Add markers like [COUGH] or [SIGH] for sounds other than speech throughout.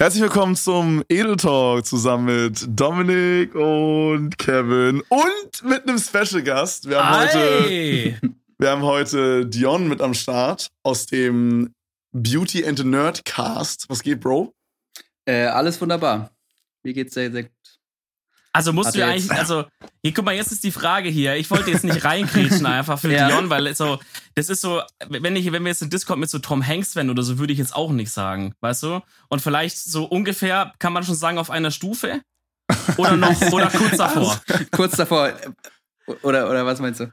Herzlich willkommen zum Edel Talk zusammen mit Dominik und Kevin und mit einem Special Gast. Wir haben heute, wir haben heute Dion mit am Start aus dem Beauty and the Nerd Cast. Was geht, Bro? Äh, alles wunderbar. Mir geht's sehr, sehr. Also musst du eigentlich, also, hier, guck mal, jetzt ist die Frage hier. Ich wollte jetzt nicht reinkriegen [LAUGHS] einfach für ja. Dion, weil so, das ist so, wenn ich, wenn wir jetzt in Discord mit so Tom Hanks wären oder so, würde ich jetzt auch nicht sagen, weißt du? Und vielleicht so ungefähr, kann man schon sagen, auf einer Stufe? Oder noch, [LAUGHS] oder kurz davor? [LAUGHS] kurz davor. Oder, oder was meinst du?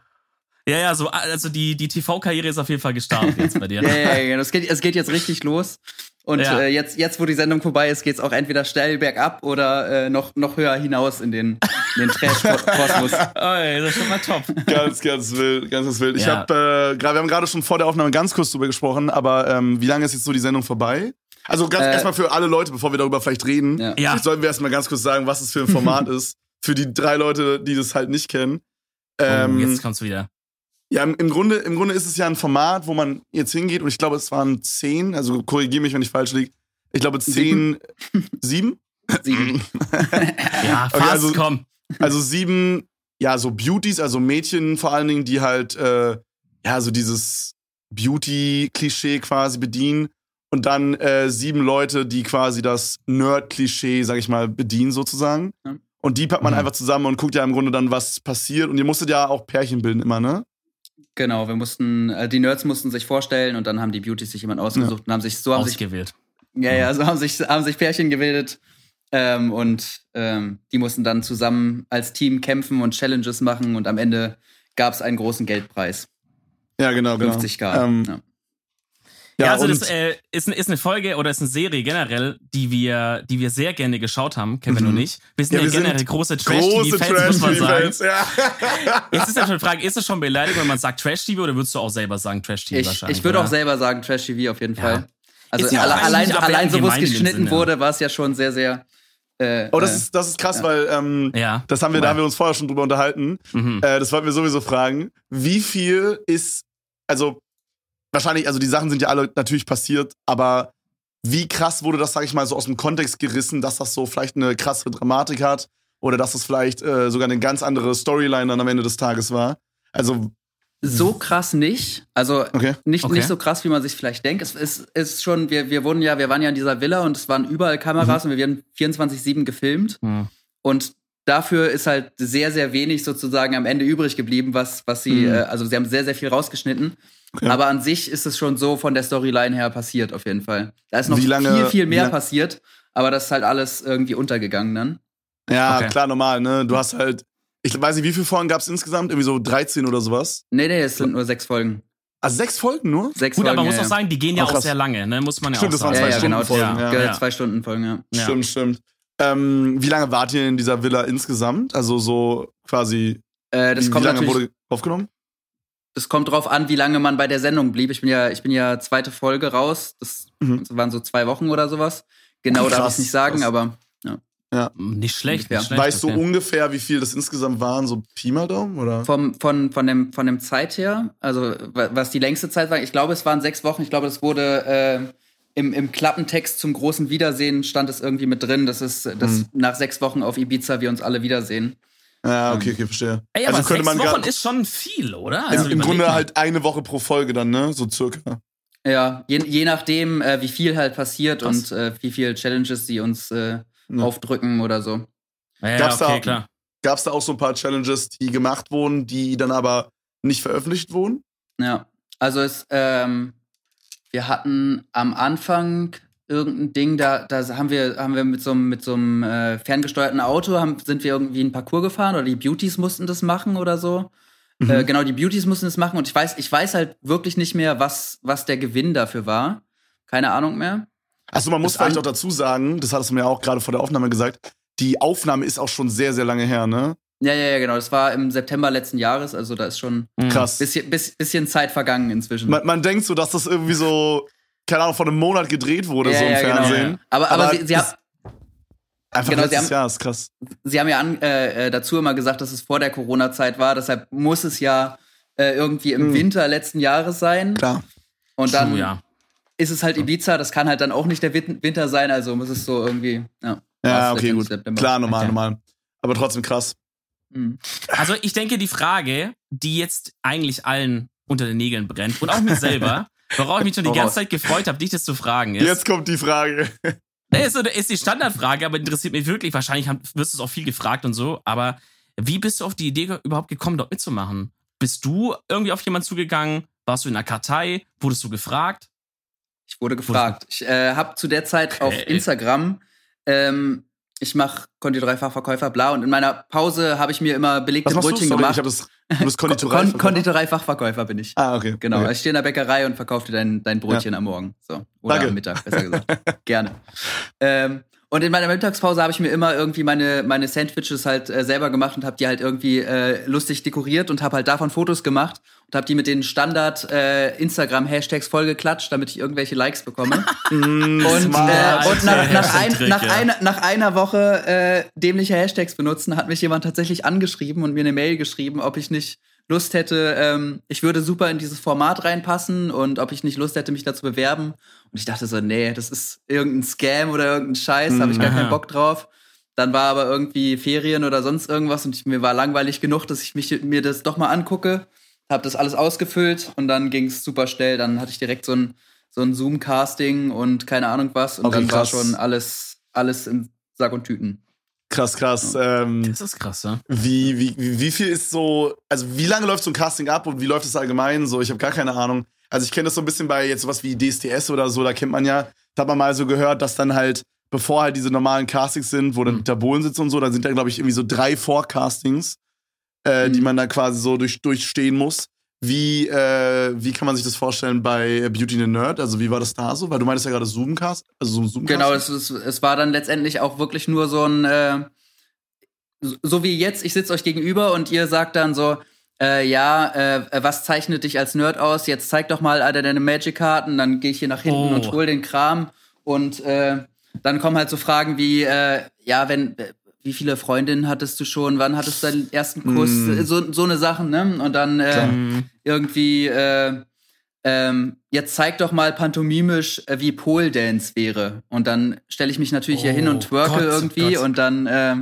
Ja, ja, so, also die, die TV-Karriere ist auf jeden Fall gestartet jetzt bei dir. ja, ja, ja, es geht, es geht jetzt richtig los. Und ja. äh, jetzt, jetzt, wo die Sendung vorbei ist, geht's auch entweder steil bergab oder äh, noch, noch höher hinaus in den, in den Trash-Kosmos. [LAUGHS] oh, ey, das ist schon mal top. Ganz, ganz wild, ganz, ganz wild. Ich ja. hab, äh, grad, wir haben gerade schon vor der Aufnahme ganz kurz drüber gesprochen, aber ähm, wie lange ist jetzt so die Sendung vorbei? Also ganz äh, erstmal für alle Leute, bevor wir darüber vielleicht reden, ja. ja. sollten wir erstmal ganz kurz sagen, was es für ein Format [LAUGHS] ist. Für die drei Leute, die das halt nicht kennen. Oh, ähm, oh, jetzt kommt's wieder. Ja, im Grunde, im Grunde ist es ja ein Format, wo man jetzt hingeht und ich glaube, es waren zehn, also korrigiere mich, wenn ich falsch liege. Ich glaube, zehn, [LAUGHS] sieben? Sieben. [LAUGHS] ja, fast, okay, also, komm. Also sieben, ja, so Beauties, also Mädchen vor allen Dingen, die halt, äh, ja, so dieses Beauty-Klischee quasi bedienen. Und dann äh, sieben Leute, die quasi das Nerd-Klischee, sag ich mal, bedienen sozusagen. Ja. Und die packt man mhm. einfach zusammen und guckt ja im Grunde dann, was passiert. Und ihr musstet ja auch Pärchen bilden immer, ne? Genau, wir mussten, äh, die Nerds mussten sich vorstellen und dann haben die Beauties sich jemand ausgesucht ja. und haben sich so haben ausgewählt. Sich, ja, ja, so haben sich, haben sich Pärchen gebildet ähm, und ähm, die mussten dann zusammen als Team kämpfen und Challenges machen und am Ende gab es einen großen Geldpreis. Ja, genau, 50 genau. K. Ähm, ja. Ja, also das äh, ist, ist eine Folge oder ist eine Serie generell, die wir, die wir sehr gerne geschaut haben, Kevin mhm. und ich. Wir sind ja, wir ja generell sind große Trash-TV-Fans, muss man sagen. Ja. [LAUGHS] Jetzt ist ja schon die Frage, ist es schon beleidigt, wenn man sagt Trash-TV oder würdest du auch selber sagen Trash-TV ich, wahrscheinlich? Ich würde auch selber sagen Trash-TV auf jeden Fall. Also ja alle, allein, allein so, wo es geschnitten Sinn, wurde, war es ja schon sehr, sehr äh, oh, das äh, ist, das ist krass, ja. weil ähm, ja. das haben wir, da haben wir uns vorher schon drüber unterhalten. Mhm. Äh, das wollten wir sowieso fragen. Wie viel ist, also wahrscheinlich, also die Sachen sind ja alle natürlich passiert, aber wie krass wurde das, sag ich mal, so aus dem Kontext gerissen, dass das so vielleicht eine krasse Dramatik hat oder dass es vielleicht äh, sogar eine ganz andere Storyline dann am Ende des Tages war? Also so krass nicht. Also okay. Nicht, okay. nicht so krass, wie man sich vielleicht denkt. Es ist, ist schon, wir, wir wurden ja, wir waren ja in dieser Villa und es waren überall Kameras mhm. und wir werden 24-7 gefilmt. Mhm. Und dafür ist halt sehr, sehr wenig sozusagen am Ende übrig geblieben, was, was sie, mhm. äh, also sie haben sehr, sehr viel rausgeschnitten. Okay. Aber an sich ist es schon so von der Storyline her passiert, auf jeden Fall. Da ist noch lange, viel, viel mehr passiert, aber das ist halt alles irgendwie untergegangen dann. Ja, okay. klar, normal, ne? Du hast halt, ich weiß nicht, wie viele Folgen gab es insgesamt? Irgendwie so 13 oder sowas? Nee, nee, es sind nur sechs Folgen. Also sechs Folgen nur? Sechs Gut, Folgen, aber man muss auch sagen, die gehen ja oh, auch sehr lange, ne? Muss man ja stimmt, auch sagen. das waren zwei ja, Stunden genau, Folgen. Ja, ja. Zwei Stunden Folgen, ja. Stimmt, stimmt. Ähm, wie lange wart ihr in dieser Villa insgesamt? Also so quasi. Äh, das wie, kommt wie lange wurde aufgenommen? Das kommt drauf an, wie lange man bei der Sendung blieb. Ich bin ja, ich bin ja zweite Folge raus. Das mhm. waren so zwei Wochen oder sowas. Genau Krass, darf ich nicht sagen, krass. aber ja. Ja. Nicht schlecht, nicht schlecht. Weißt du okay. ungefähr, wie viel das insgesamt waren? So Pi mal Daumen? Oder? Vom, von, von, dem, von dem Zeit her, also was die längste Zeit war, ich glaube, es waren sechs Wochen. Ich glaube, das wurde äh, im, im Klappentext zum großen Wiedersehen stand es irgendwie mit drin, dass es dass hm. nach sechs Wochen auf Ibiza wir uns alle wiedersehen. Ja, okay, okay, verstehe. Ey, aber also könnte sechs man Wochen ist schon viel, oder? Also Im Grunde halt eine Woche pro Folge dann, ne? So circa. Ja, je, je nachdem, äh, wie viel halt passiert Krass. und äh, wie viele Challenges sie uns äh, ja. aufdrücken oder so. Ja, gab's, okay, da, klar. gab's da auch so ein paar Challenges, die gemacht wurden, die dann aber nicht veröffentlicht wurden? Ja, also es, ähm, wir hatten am Anfang irgendein Ding, da, da haben wir, haben wir mit so einem, mit so einem äh, ferngesteuerten Auto, haben, sind wir irgendwie einen Parcours gefahren oder die Beauties mussten das machen oder so. Mhm. Äh, genau, die Beauties mussten das machen und ich weiß, ich weiß halt wirklich nicht mehr, was, was der Gewinn dafür war. Keine Ahnung mehr. Also man muss das vielleicht auch dazu sagen, das hattest du mir auch gerade vor der Aufnahme gesagt, die Aufnahme ist auch schon sehr, sehr lange her, ne? Ja, ja, ja, genau. Das war im September letzten Jahres, also da ist schon Krass. Bisschen, bisschen Zeit vergangen inzwischen. Man, man denkt so, dass das irgendwie so keine Ahnung, vor einem Monat gedreht wurde, ja, so im ja, genau. Fernsehen. Genau. Aber, aber, aber sie, sie haben. Einfach genau, letztes haben, Jahr, ist krass. Sie haben ja an, äh, äh, dazu immer gesagt, dass es vor der Corona-Zeit war, deshalb muss es ja äh, irgendwie im hm. Winter letzten Jahres sein. Klar. Und dann, True, ja. ist es halt Ibiza, das kann halt dann auch nicht der Winter sein, also muss es so irgendwie, ja. Ja, okay, gut. September. Klar, normal, okay. normal. Aber trotzdem krass. Mhm. Also ich denke, die Frage, die jetzt eigentlich allen unter den Nägeln brennt und auch mir selber, [LAUGHS] worauf ich mich schon die ganze Zeit gefreut habe, dich das zu fragen ist. Jetzt kommt die Frage. Das ist, ist die Standardfrage, aber interessiert mich wirklich. Wahrscheinlich wirst du es auch viel gefragt und so. Aber wie bist du auf die Idee überhaupt gekommen, dort mitzumachen? Bist du irgendwie auf jemanden zugegangen? Warst du in einer Kartei? Wurdest du gefragt? Ich wurde gefragt. Ich äh, habe zu der Zeit auf Instagram ähm, ich mache Konditorei-Fachverkäufer, bla. Und in meiner Pause habe ich mir immer belegte Brötchen gemacht. Ich habe das, du bist [LAUGHS] Konditorei Konditorei-Fachverkäufer bin ich. Ah, okay. Genau. Okay. Ich stehe in der Bäckerei und verkaufe dir dein, dein Brötchen ja. am Morgen. So. Oder Danke. am Mittag, besser gesagt. [LAUGHS] Gerne. Ähm, und in meiner Mittagspause habe ich mir immer irgendwie meine, meine Sandwiches halt äh, selber gemacht und habe die halt irgendwie äh, lustig dekoriert und habe halt davon Fotos gemacht und habe die mit den Standard äh, Instagram Hashtags vollgeklatscht, damit ich irgendwelche Likes bekomme. [LAUGHS] Mm, und, äh, und nach, nach, ein, nach, ja. einer, nach einer Woche äh, dämliche Hashtags benutzen, hat mich jemand tatsächlich angeschrieben und mir eine Mail geschrieben, ob ich nicht Lust hätte, ähm, ich würde super in dieses Format reinpassen und ob ich nicht Lust hätte, mich da zu bewerben. Und ich dachte so, nee, das ist irgendein Scam oder irgendein Scheiß, da habe ich gar keinen Bock drauf. Dann war aber irgendwie Ferien oder sonst irgendwas und ich, mir war langweilig genug, dass ich mich, mir das doch mal angucke. Habe das alles ausgefüllt und dann ging es super schnell. Dann hatte ich direkt so ein, so ein Zoom-Casting und keine Ahnung was. Und okay, dann krass. war schon alles, alles in Sack und Tüten. Krass, krass. Ähm, das ist krass, ja. Wie, wie, wie viel ist so, also wie lange läuft so ein Casting ab und wie läuft es allgemein? So, ich habe gar keine Ahnung. Also ich kenne das so ein bisschen bei jetzt sowas wie DSDS oder so, da kennt man ja, da hat man mal so gehört, dass dann halt, bevor halt diese normalen Castings sind, wo dann mhm. der Bohlen sitzt und so, dann sind da, glaube ich, irgendwie so drei Vorcastings, äh, mhm. die man da quasi so durch, durchstehen muss. Wie, äh, wie kann man sich das vorstellen bei Beauty and the Nerd? Also wie war das da so? Weil du meintest ja gerade Zoomcast, also so ein Zoomcast. Genau, es, es, es war dann letztendlich auch wirklich nur so ein, äh, so wie jetzt, ich sitze euch gegenüber und ihr sagt dann so, äh, ja, äh, was zeichnet dich als Nerd aus? Jetzt zeig doch mal alle deine Magic-Karten, dann gehe ich hier nach hinten oh. und hol den Kram und äh, dann kommen halt so Fragen wie, äh, ja, wenn, wie viele Freundinnen hattest du schon, wann hattest du deinen ersten Kuss, mm. so, so eine Sachen, ne? Und dann äh, irgendwie, äh, ähm, jetzt zeig doch mal pantomimisch, äh, wie Pole Dance wäre. Und dann stelle ich mich natürlich oh, hier hin und oh twerke Gott, irgendwie Gott. und dann äh,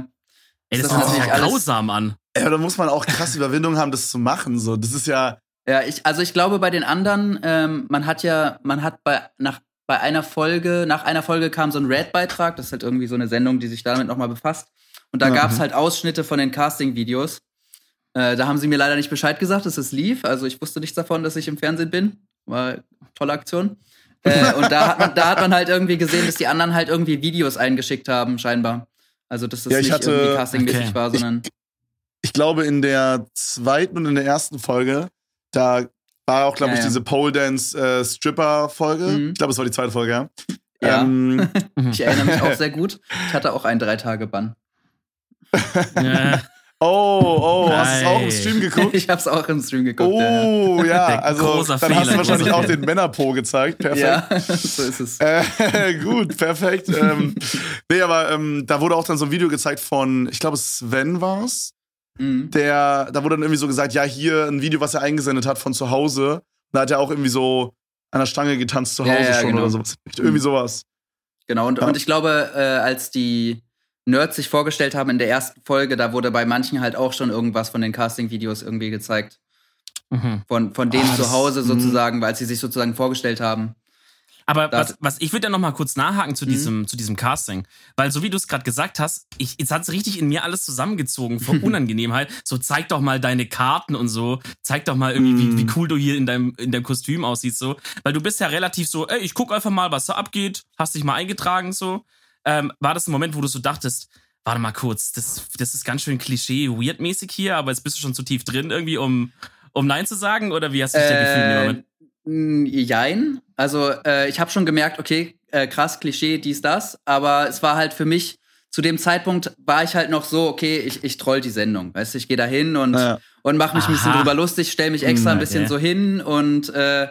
Ey, das, das hört sich ja grausam an. Ja, da muss man auch krass Überwindung haben, das zu machen. So, das ist ja. Ja, ich, also ich glaube, bei den anderen, ähm, man hat ja, man hat bei, nach, bei einer Folge, nach einer Folge kam so ein Red-Beitrag, das ist halt irgendwie so eine Sendung, die sich damit nochmal befasst. Und da mhm. gab es halt Ausschnitte von den Casting-Videos. Äh, da haben sie mir leider nicht Bescheid gesagt, dass es lief. Also ich wusste nichts davon, dass ich im Fernsehen bin. War tolle Aktion. äh, [LAUGHS] und da hat, man, da hat man halt irgendwie gesehen, dass die anderen halt irgendwie Videos eingeschickt haben, scheinbar. Also dass das ja, nicht hatte, irgendwie castingmäßig okay. war, sondern. Ich, ich, glaube, in der zweiten und in der ersten Folge, da war auch, glaube ja, ich, ja. diese Pole Dance äh, Stripper-Folge. Mhm. Ich glaube, es war die zweite Folge, ja. Ja. Ähm, [LAUGHS] ich erinnere mich auch [LAUGHS] sehr gut. Ich hatte auch einen drei Bann. [LAUGHS] Oh, oh, Nein. hast du es auch im Stream geguckt? [LAUGHS] Ich hab's auch im Stream geguckt. Oh, ja, ja. also dann Fehler. hast du wahrscheinlich auch den Männerpo gezeigt. Perfekt. Ja, [LAUGHS] so ist es. Äh, gut, perfekt. ähm, nee, aber ähm, da wurde auch dann so ein Video gezeigt von, ich glaube, Sven war's. Mhm. Der, da wurde dann irgendwie so gesagt, ja, hier ein Video, was er eingesendet hat von zu Hause. Da hat er auch irgendwie so an der Stange getanzt zu Hause ja, ja, schon genau. oder sowas. Irgendwie sowas. Genau, und, ja. und ich glaube, äh, als die Nerds sich vorgestellt haben in der ersten Folge, da wurde bei manchen halt auch schon irgendwas von den Casting-Videos irgendwie gezeigt. Mhm. Von, von denen oh, zu Hause mhm. sozusagen, weil sie sich sozusagen vorgestellt haben. Aber was, was ich würde ja noch mal kurz nachhaken zu mhm. diesem, zu diesem Casting. Weil so wie du es gerade gesagt hast, ich, jetzt hat es richtig in mir alles zusammengezogen vor [LAUGHS] Unangenehmheit. So zeig doch mal deine Karten und so. Zeig doch mal irgendwie, wie, wie mhm. cool du hier in deinem, in deinem Kostüm aussiehst. So. Weil du bist ja relativ so, ey, ich guck einfach mal, was da abgeht. Hast dich mal eingetragen so ähm, war das ein Moment, wo du so dachtest, warte mal kurz, das, das ist ganz schön Klischee-weird-mäßig hier, aber jetzt bist du schon zu tief drin irgendwie, um, um Nein zu sagen? Oder wie hast du dich äh, da gefühlt in dem Moment? Äh, jein. Also äh, ich habe schon gemerkt, okay, äh, krass, Klischee, dies, das. Aber es war halt für mich, zu dem Zeitpunkt war ich halt noch so, okay, ich, ich troll die Sendung. Weißt du, ich gehe da hin und, ja. und mache mich Aha. ein bisschen drüber lustig, stell mich extra ein bisschen okay. so hin und, äh,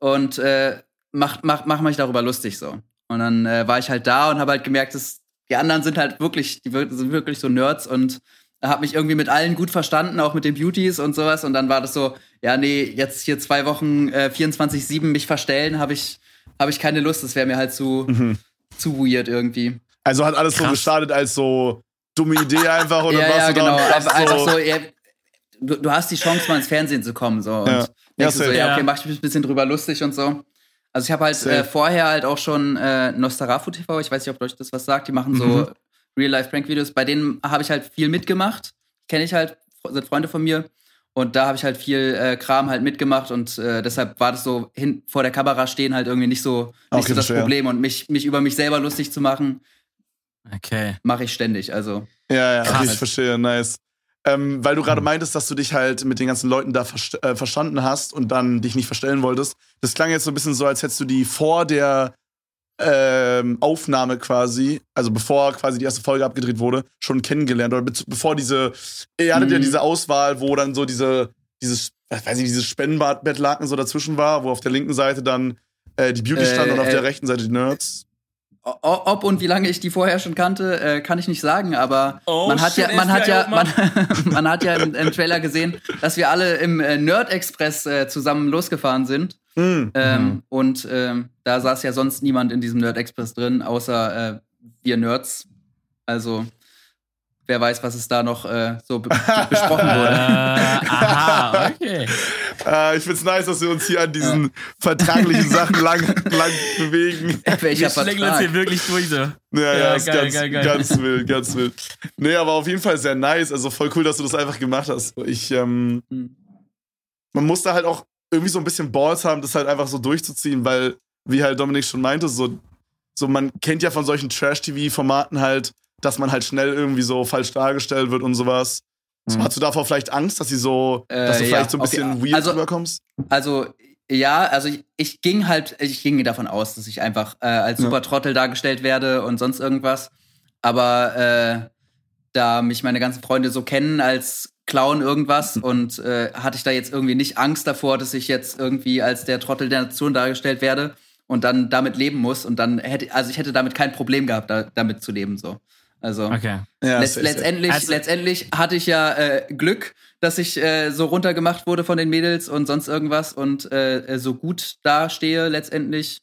und äh, mach, mach, mach mich darüber lustig so. Und dann äh, war ich halt da und habe halt gemerkt, dass die anderen sind halt wirklich, die sind wirklich so Nerds und habe mich irgendwie mit allen gut verstanden, auch mit den Beauties und sowas. Und dann war das so, ja, nee, jetzt hier zwei Wochen äh, 24-7 mich verstellen, habe ich, habe ich keine Lust. Das wäre mir halt zu, mhm. zu weird irgendwie. Also hat alles Krass. so gestartet als so dumme Idee einfach oder [LAUGHS] ja, was? Ja, genau. Einfach, einfach so, ja, du, du, hast die Chance, mal ins Fernsehen zu kommen. So, und ja. denkst ja, du so, ja, okay, mach ich mich ein bisschen drüber lustig und so. Also ich habe halt äh, vorher halt auch schon äh, Nostarafu TV, ich weiß nicht, ob euch das was sagt, die machen so mhm. Real-Life-Prank-Videos. Bei denen habe ich halt viel mitgemacht. Kenne ich halt, sind Freunde von mir. Und da habe ich halt viel äh, Kram halt mitgemacht und äh, deshalb war das so hin vor der Kamera stehen halt irgendwie nicht so, nicht okay, so das schwer. Problem. Und mich, mich über mich selber lustig zu machen, okay. mache ich ständig. Also. Ja, ja, okay, ich verstehe, nice. Ähm, weil du gerade mhm. meintest, dass du dich halt mit den ganzen Leuten da ver äh, verstanden hast und dann dich nicht verstellen wolltest. Das klang jetzt so ein bisschen so, als hättest du die vor der ähm, Aufnahme quasi, also bevor quasi die erste Folge abgedreht wurde, schon kennengelernt. Oder be bevor diese, ihr hattet mhm. ja diese Auswahl, wo dann so diese, dieses, weiß ich, dieses Spendenbettlaken so dazwischen war, wo auf der linken Seite dann äh, die Beauty stand äh, und auf äh, der rechten Seite die Nerds. Ob und wie lange ich die vorher schon kannte, äh, kann ich nicht sagen, aber oh, man hat ja, man hat ja, man, [LAUGHS] man, hat ja im, im, Trailer gesehen, dass wir alle im äh, Nerd Express äh, zusammen losgefahren sind. Mhm. Ähm, mhm. Und ähm, da saß ja sonst niemand in diesem Nerd Express drin, außer äh, wir Nerds. Also wer weiß, was es da noch äh, so be [LAUGHS] besprochen wurde. Äh, aha, okay. Äh, ich find's nice, dass wir uns hier an diesen ja. vertraglichen Sachen lang, lang bewegen. Welcher wir schlägen uns hier wirklich durch so. Ja, ja, ja ist geil, ganz, geil, geil. ganz wild, ganz wild. Nee, aber auf jeden Fall sehr nice. Also voll cool, dass du das einfach gemacht hast. Ich, ähm, hm. man muss da halt auch irgendwie so ein bisschen Balls haben, das halt einfach so durchzuziehen, weil, wie halt Dominik schon meinte, so, so man kennt ja von solchen Trash-TV-Formaten halt, dass man halt schnell irgendwie so falsch dargestellt wird und sowas. Mhm. hast du davor vielleicht Angst, dass sie so, äh, dass du vielleicht so ein bisschen okay. weird also, rüberkommst? Also, ja, also ich, ich, ging halt, ich ging davon aus, dass ich einfach äh, als super Trottel dargestellt werde und sonst irgendwas. Aber äh, da mich meine ganzen Freunde so kennen als Clown irgendwas und äh, hatte ich da jetzt irgendwie nicht Angst davor, dass ich jetzt irgendwie als der Trottel der Nation dargestellt werde und dann damit leben muss und dann hätte, also ich hätte damit kein Problem gehabt, da, damit zu leben so. Also okay. ja, letzt, letztendlich, also, letztendlich hatte ich ja äh, Glück, dass ich äh, so runtergemacht wurde von den Mädels und sonst irgendwas und äh, so gut dastehe letztendlich.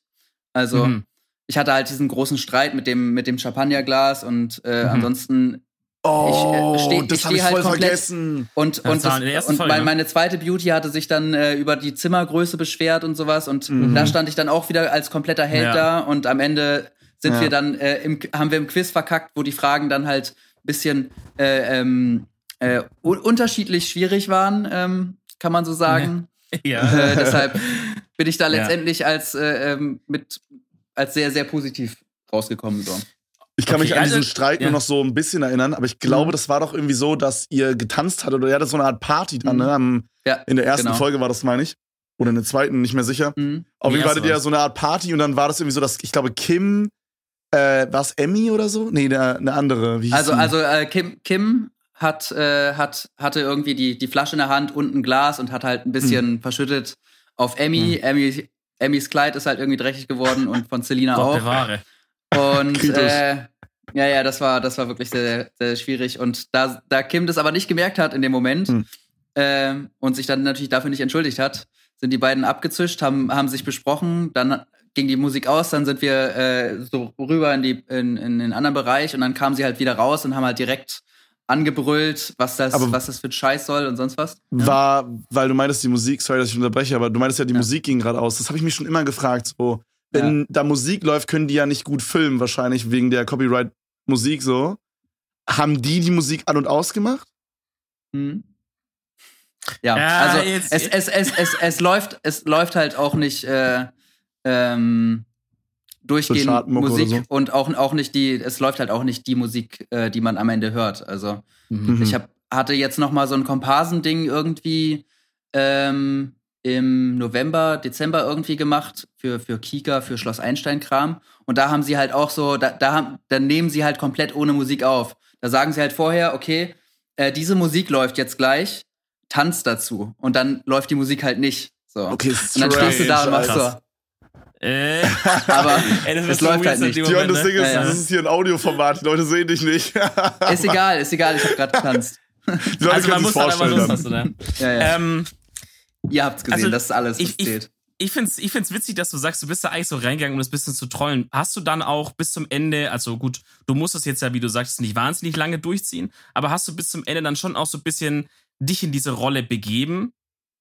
Also mhm. ich hatte halt diesen großen Streit mit dem mit dem Champagnerglas und äh, mhm. ansonsten Oh, ich, äh, steh, das habe ich halt voll komplett. vergessen. Und, und, das, und Folge, meine zweite Beauty hatte sich dann äh, über die Zimmergröße beschwert und sowas. Und mhm. da stand ich dann auch wieder als kompletter Held ja. da. Und am Ende sind ja. wir dann, äh, im, haben wir im Quiz verkackt, wo die Fragen dann halt ein bisschen äh, ähm, äh, unterschiedlich schwierig waren, ähm, kann man so sagen. [LAUGHS] Ja. Äh, deshalb bin ich da [LAUGHS] letztendlich ja. als, äh, ähm, mit, als sehr, sehr positiv rausgekommen. So. Ich kann okay, mich an diesen also, Streit ja. nur noch so ein bisschen erinnern, aber ich glaube, mhm. das war doch irgendwie so, dass ihr getanzt hattet oder ihr hattet so eine Art Party dann, ne? mhm. ne? ja, in der ersten genau. Folge war das, meine ich. Oder in der zweiten, nicht mehr sicher. Mhm. Auf jeden Fall hattet ihr so eine Art Party und dann war das irgendwie so, dass ich glaube, Kim, äh, war es Emmy oder so? Nee, eine, eine andere. Wie also, also äh, Kim, Kim hat, äh, hat, hatte irgendwie die, die Flasche in der Hand und ein Glas und hat halt ein bisschen mhm. verschüttet auf Emmy. Mhm. Emmy. Emmys Kleid ist halt irgendwie dreckig geworden und von Selina auch. Bewahre. Und äh, ja, ja, das war, das war wirklich sehr, sehr schwierig. Und da, da Kim das aber nicht gemerkt hat in dem Moment hm. äh, und sich dann natürlich dafür nicht entschuldigt hat, sind die beiden abgezischt, haben, haben sich besprochen, dann ging die Musik aus, dann sind wir äh, so rüber in, die, in, in den anderen Bereich und dann kamen sie halt wieder raus und haben halt direkt angebrüllt, was das, aber was das für ein Scheiß soll und sonst was. War, weil du meintest die Musik, sorry, dass ich unterbreche, aber du meintest ja, die ja. Musik ging gerade aus. Das habe ich mich schon immer gefragt. So, wenn ja. da Musik läuft, können die ja nicht gut filmen, wahrscheinlich wegen der Copyright-Musik so. Haben die die Musik an- und ausgemacht? Hm. Ja, ja, also jetzt, es, es, es, es, es, läuft, es läuft halt auch nicht äh, ähm, durchgehend Musik so. und auch, auch nicht die, es läuft halt auch nicht die Musik, äh, die man am Ende hört. Also mhm. ich hab, hatte jetzt noch mal so ein Komparsen-Ding irgendwie ähm, im November, Dezember irgendwie gemacht für, für Kika, für Schloss Einstein-Kram. Und da haben sie halt auch so, da, da, haben, da nehmen sie halt komplett ohne Musik auf. Da sagen sie halt vorher, okay, äh, diese Musik läuft jetzt gleich, tanz dazu. Und dann läuft die Musik halt nicht. So. Okay, und dann stehst du da und machst so. Äh. Aber [LAUGHS] es läuft halt nicht. Moment, das Ding ist, ja, ja. das ist hier ein Audioformat, die Leute sehen dich nicht. [LAUGHS] ist egal, ist egal, ich habe gerade getanzt. [LAUGHS] Die Leute also man muss halt einfach Lust hast, ne? Ja, ja. Ähm, Ihr habt's gesehen, also, das ist alles, was ich, zählt. ich finde es ich find's witzig, dass du sagst, du bist da eigentlich so reingegangen, um das bisschen zu trollen. Hast du dann auch bis zum Ende, also gut, du musst es jetzt ja, wie du sagst, nicht wahnsinnig lange durchziehen, aber hast du bis zum Ende dann schon auch so ein bisschen dich in diese Rolle begeben,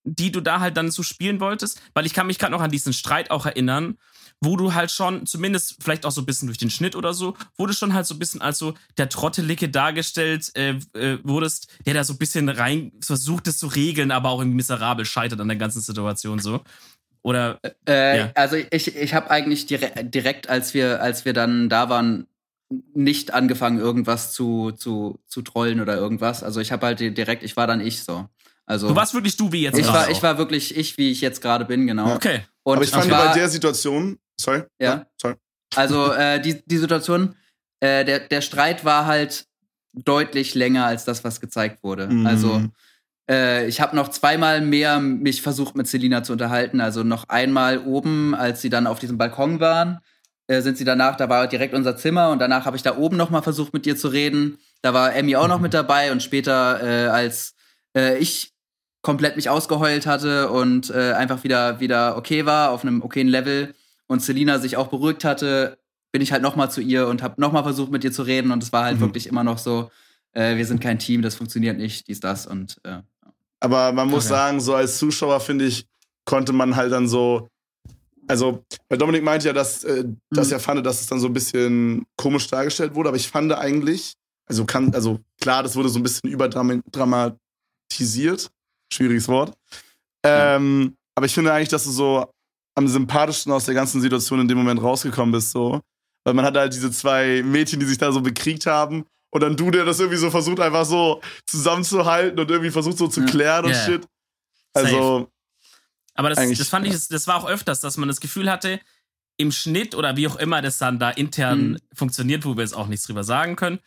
die du da halt dann so spielen wolltest? Weil ich kann mich gerade noch an diesen Streit auch erinnern, wo du halt schon, zumindest vielleicht auch so ein bisschen durch den Schnitt oder so, wurde schon halt so ein bisschen als so der Trottelicke dargestellt äh, äh, wurdest, der da so ein bisschen rein versucht, es zu regeln, aber auch irgendwie miserabel scheitert an der ganzen Situation so. Oder äh, ja. also ich, ich habe eigentlich direkt, direkt, als wir, als wir dann da waren, nicht angefangen, irgendwas zu, zu, zu trollen oder irgendwas. Also ich habe halt direkt, ich war dann ich so. Also, du warst wirklich du wie jetzt ich war, Ich war wirklich ich, wie ich jetzt gerade bin, genau. Okay. Und Aber ich fand war, bei der Situation, sorry. Ja. ja sorry. Also äh, die, die Situation, äh, der, der Streit war halt deutlich länger als das, was gezeigt wurde. Mhm. Also äh, ich habe noch zweimal mehr mich versucht mit Selina zu unterhalten. Also noch einmal oben, als sie dann auf diesem Balkon waren, äh, sind sie danach, da war direkt unser Zimmer und danach habe ich da oben noch mal versucht mit ihr zu reden. Da war Emmy auch noch mit dabei und später, äh, als äh, ich komplett mich ausgeheult hatte und äh, einfach wieder, wieder okay war, auf einem okayen Level und Selina sich auch beruhigt hatte, bin ich halt nochmal zu ihr und habe nochmal versucht, mit ihr zu reden und es war halt mhm. wirklich immer noch so, äh, wir sind kein Team, das funktioniert nicht, dies, das und äh, Aber man muss okay. sagen, so als Zuschauer, finde ich, konnte man halt dann so, also, weil Dominik meinte ja, dass, äh, mhm. dass er fand, dass es dann so ein bisschen komisch dargestellt wurde, aber ich fand eigentlich, also kann, also klar, das wurde so ein bisschen überdramatisiert, Schwieriges Wort. Ähm, aber ich finde eigentlich, dass du so am sympathischsten aus der ganzen Situation in dem Moment rausgekommen bist, so. Weil man hat halt diese zwei Mädchen, die sich da so bekriegt haben. Und dann du, der das irgendwie so versucht, einfach so zusammenzuhalten und irgendwie versucht so zu klären ja. und yeah. shit. Also. Safe. Aber das, das fand ich, das war auch öfters, dass man das Gefühl hatte, im Schnitt oder wie auch immer das dann da intern mhm. funktioniert, wo wir jetzt auch nichts drüber sagen können.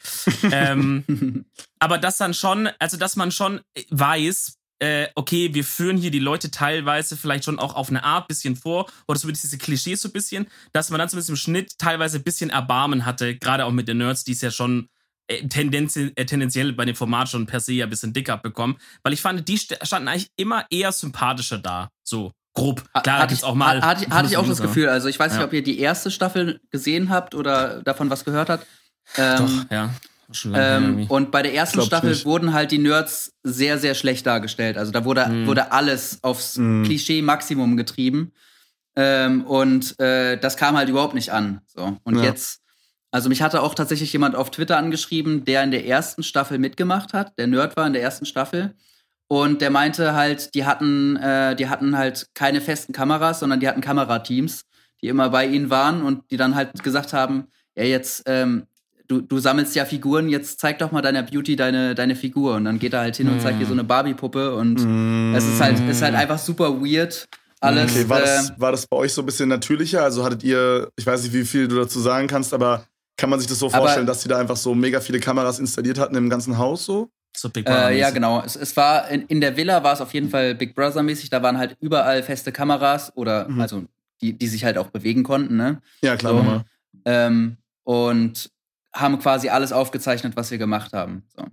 ähm, [LAUGHS] aber das dann schon, also dass man schon weiß, äh, okay, wir führen hier die Leute teilweise vielleicht schon auch auf eine Art bisschen vor, oder so diese Klischees so ein bisschen, dass man dann zumindest im Schnitt teilweise ein bisschen Erbarmen hatte, gerade auch mit den Nerds, die es ja schon äh, tendenziell, äh, tendenziell bei dem Format schon per se ja ein bisschen dicker bekommen, weil ich fand, die standen eigentlich immer eher sympathischer da, so grob. Klar, hatte ich auch mal. Hatte, hatte ich auch das Gefühl. Also ich weiß nicht, ob ihr die erste Staffel gesehen habt oder davon was gehört habt. Ähm, Doch, ja. Ähm, und bei der ersten Staffel nicht. wurden halt die Nerds sehr, sehr schlecht dargestellt. Also da wurde, mm. wurde alles aufs mm. Klischee-Maximum getrieben. Ähm, und äh, das kam halt überhaupt nicht an. So. Und ja. jetzt, also mich hatte auch tatsächlich jemand auf Twitter angeschrieben, der in der ersten Staffel mitgemacht hat, der Nerd war in der ersten Staffel. Und der meinte halt, die hatten, äh, die hatten halt keine festen Kameras, sondern die hatten Kamerateams, die immer bei ihnen waren und die dann halt gesagt haben, ja, jetzt ähm, du, du sammelst ja Figuren, jetzt zeig doch mal deiner Beauty deine, deine Figur. Und dann geht er halt hin und zeigt dir so eine Barbie-Puppe und mm. es ist halt, ist halt einfach super weird. Alles. Okay, war, das, äh, war das bei euch so ein bisschen natürlicher? Also hattet ihr, ich weiß nicht, wie viel du dazu sagen kannst, aber kann man sich das so vorstellen, dass sie da einfach so mega viele Kameras installiert hatten im ganzen Haus so? So Big Brother. Äh, ja, genau. Es, es war in, in der Villa war es auf jeden Fall Big Brother mäßig. Da waren halt überall feste Kameras oder mhm. also die, die sich halt auch bewegen konnten, ne? Ja, klar. So. Ähm, und haben quasi alles aufgezeichnet, was wir gemacht haben. So.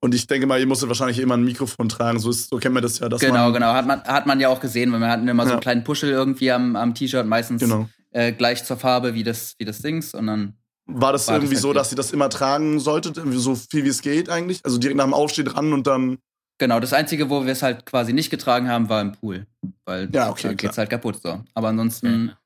Und ich denke mal, ihr musstet wahrscheinlich immer ein Mikrofon tragen, so, ist, so kennen wir das ja. genau, man genau. Hat man, hat man ja auch gesehen, weil wir hatten immer ja. so einen kleinen Puschel irgendwie am, am T-Shirt, meistens genau. äh, gleich zur Farbe wie das, wie das Dings. Und dann war das war irgendwie das halt so, dass ihr das immer tragen solltet, so viel wie es geht eigentlich? Also direkt nach dem Aufstehen ran und dann. Genau, das Einzige, wo wir es halt quasi nicht getragen haben, war im Pool. Weil ja, okay, da geht's halt kaputt so. Aber ansonsten ja.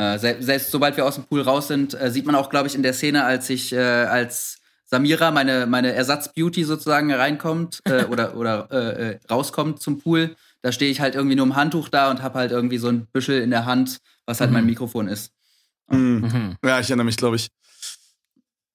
Äh, selbst, selbst, sobald wir aus dem Pool raus sind, äh, sieht man auch, glaube ich, in der Szene, als ich äh, als Samira, meine, meine Ersatzbeauty sozusagen, reinkommt äh, [LAUGHS] oder, oder äh, rauskommt zum Pool, da stehe ich halt irgendwie nur im Handtuch da und habe halt irgendwie so ein Büschel in der Hand, was halt mhm. mein Mikrofon ist. Mhm. mhm. Ja, ich erinnere mich, glaube ich.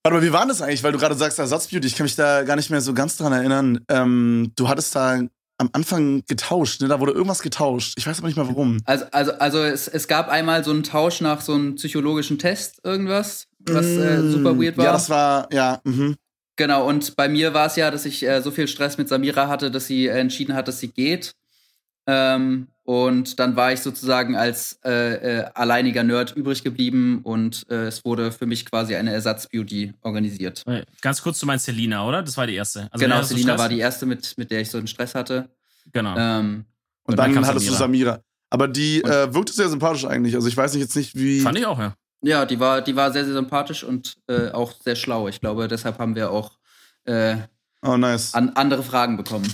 Warte mal, wie war das eigentlich? Weil du gerade sagst Ersatzbeauty, ich kann mich da gar nicht mehr so ganz dran erinnern. Ähm, du hattest da am Anfang getauscht, ne? Da wurde irgendwas getauscht. Ich weiß aber nicht mal warum. Also, also, also es, es gab einmal so einen Tausch nach so einem psychologischen Test, irgendwas, was mm, äh, super weird war. Ja, das war, ja, mhm. Genau, und bei mir war es ja, dass ich äh, so viel Stress mit Samira hatte, dass sie äh, entschieden hat, dass sie geht. Ähm, und dann war ich sozusagen als äh, äh, alleiniger Nerd übrig geblieben und äh, es wurde für mich quasi eine Ersatzbeauty organisiert. Ganz kurz, du meinst Selina, oder? Das war die erste. Also genau, Selina war die erste, mit, mit der ich so einen Stress hatte. Genau. Ähm, und, und, dann, dann hattest Samira. du Samira. Aber die äh, wirkte sehr sympathisch eigentlich. Also ich weiß nicht jetzt nicht, wie. Fand ich auch, ja. Ja, die war, die war sehr, sehr sympathisch und äh, auch sehr schlau. Ich glaube, deshalb haben wir auch äh, oh, nice. an, andere Fragen bekommen.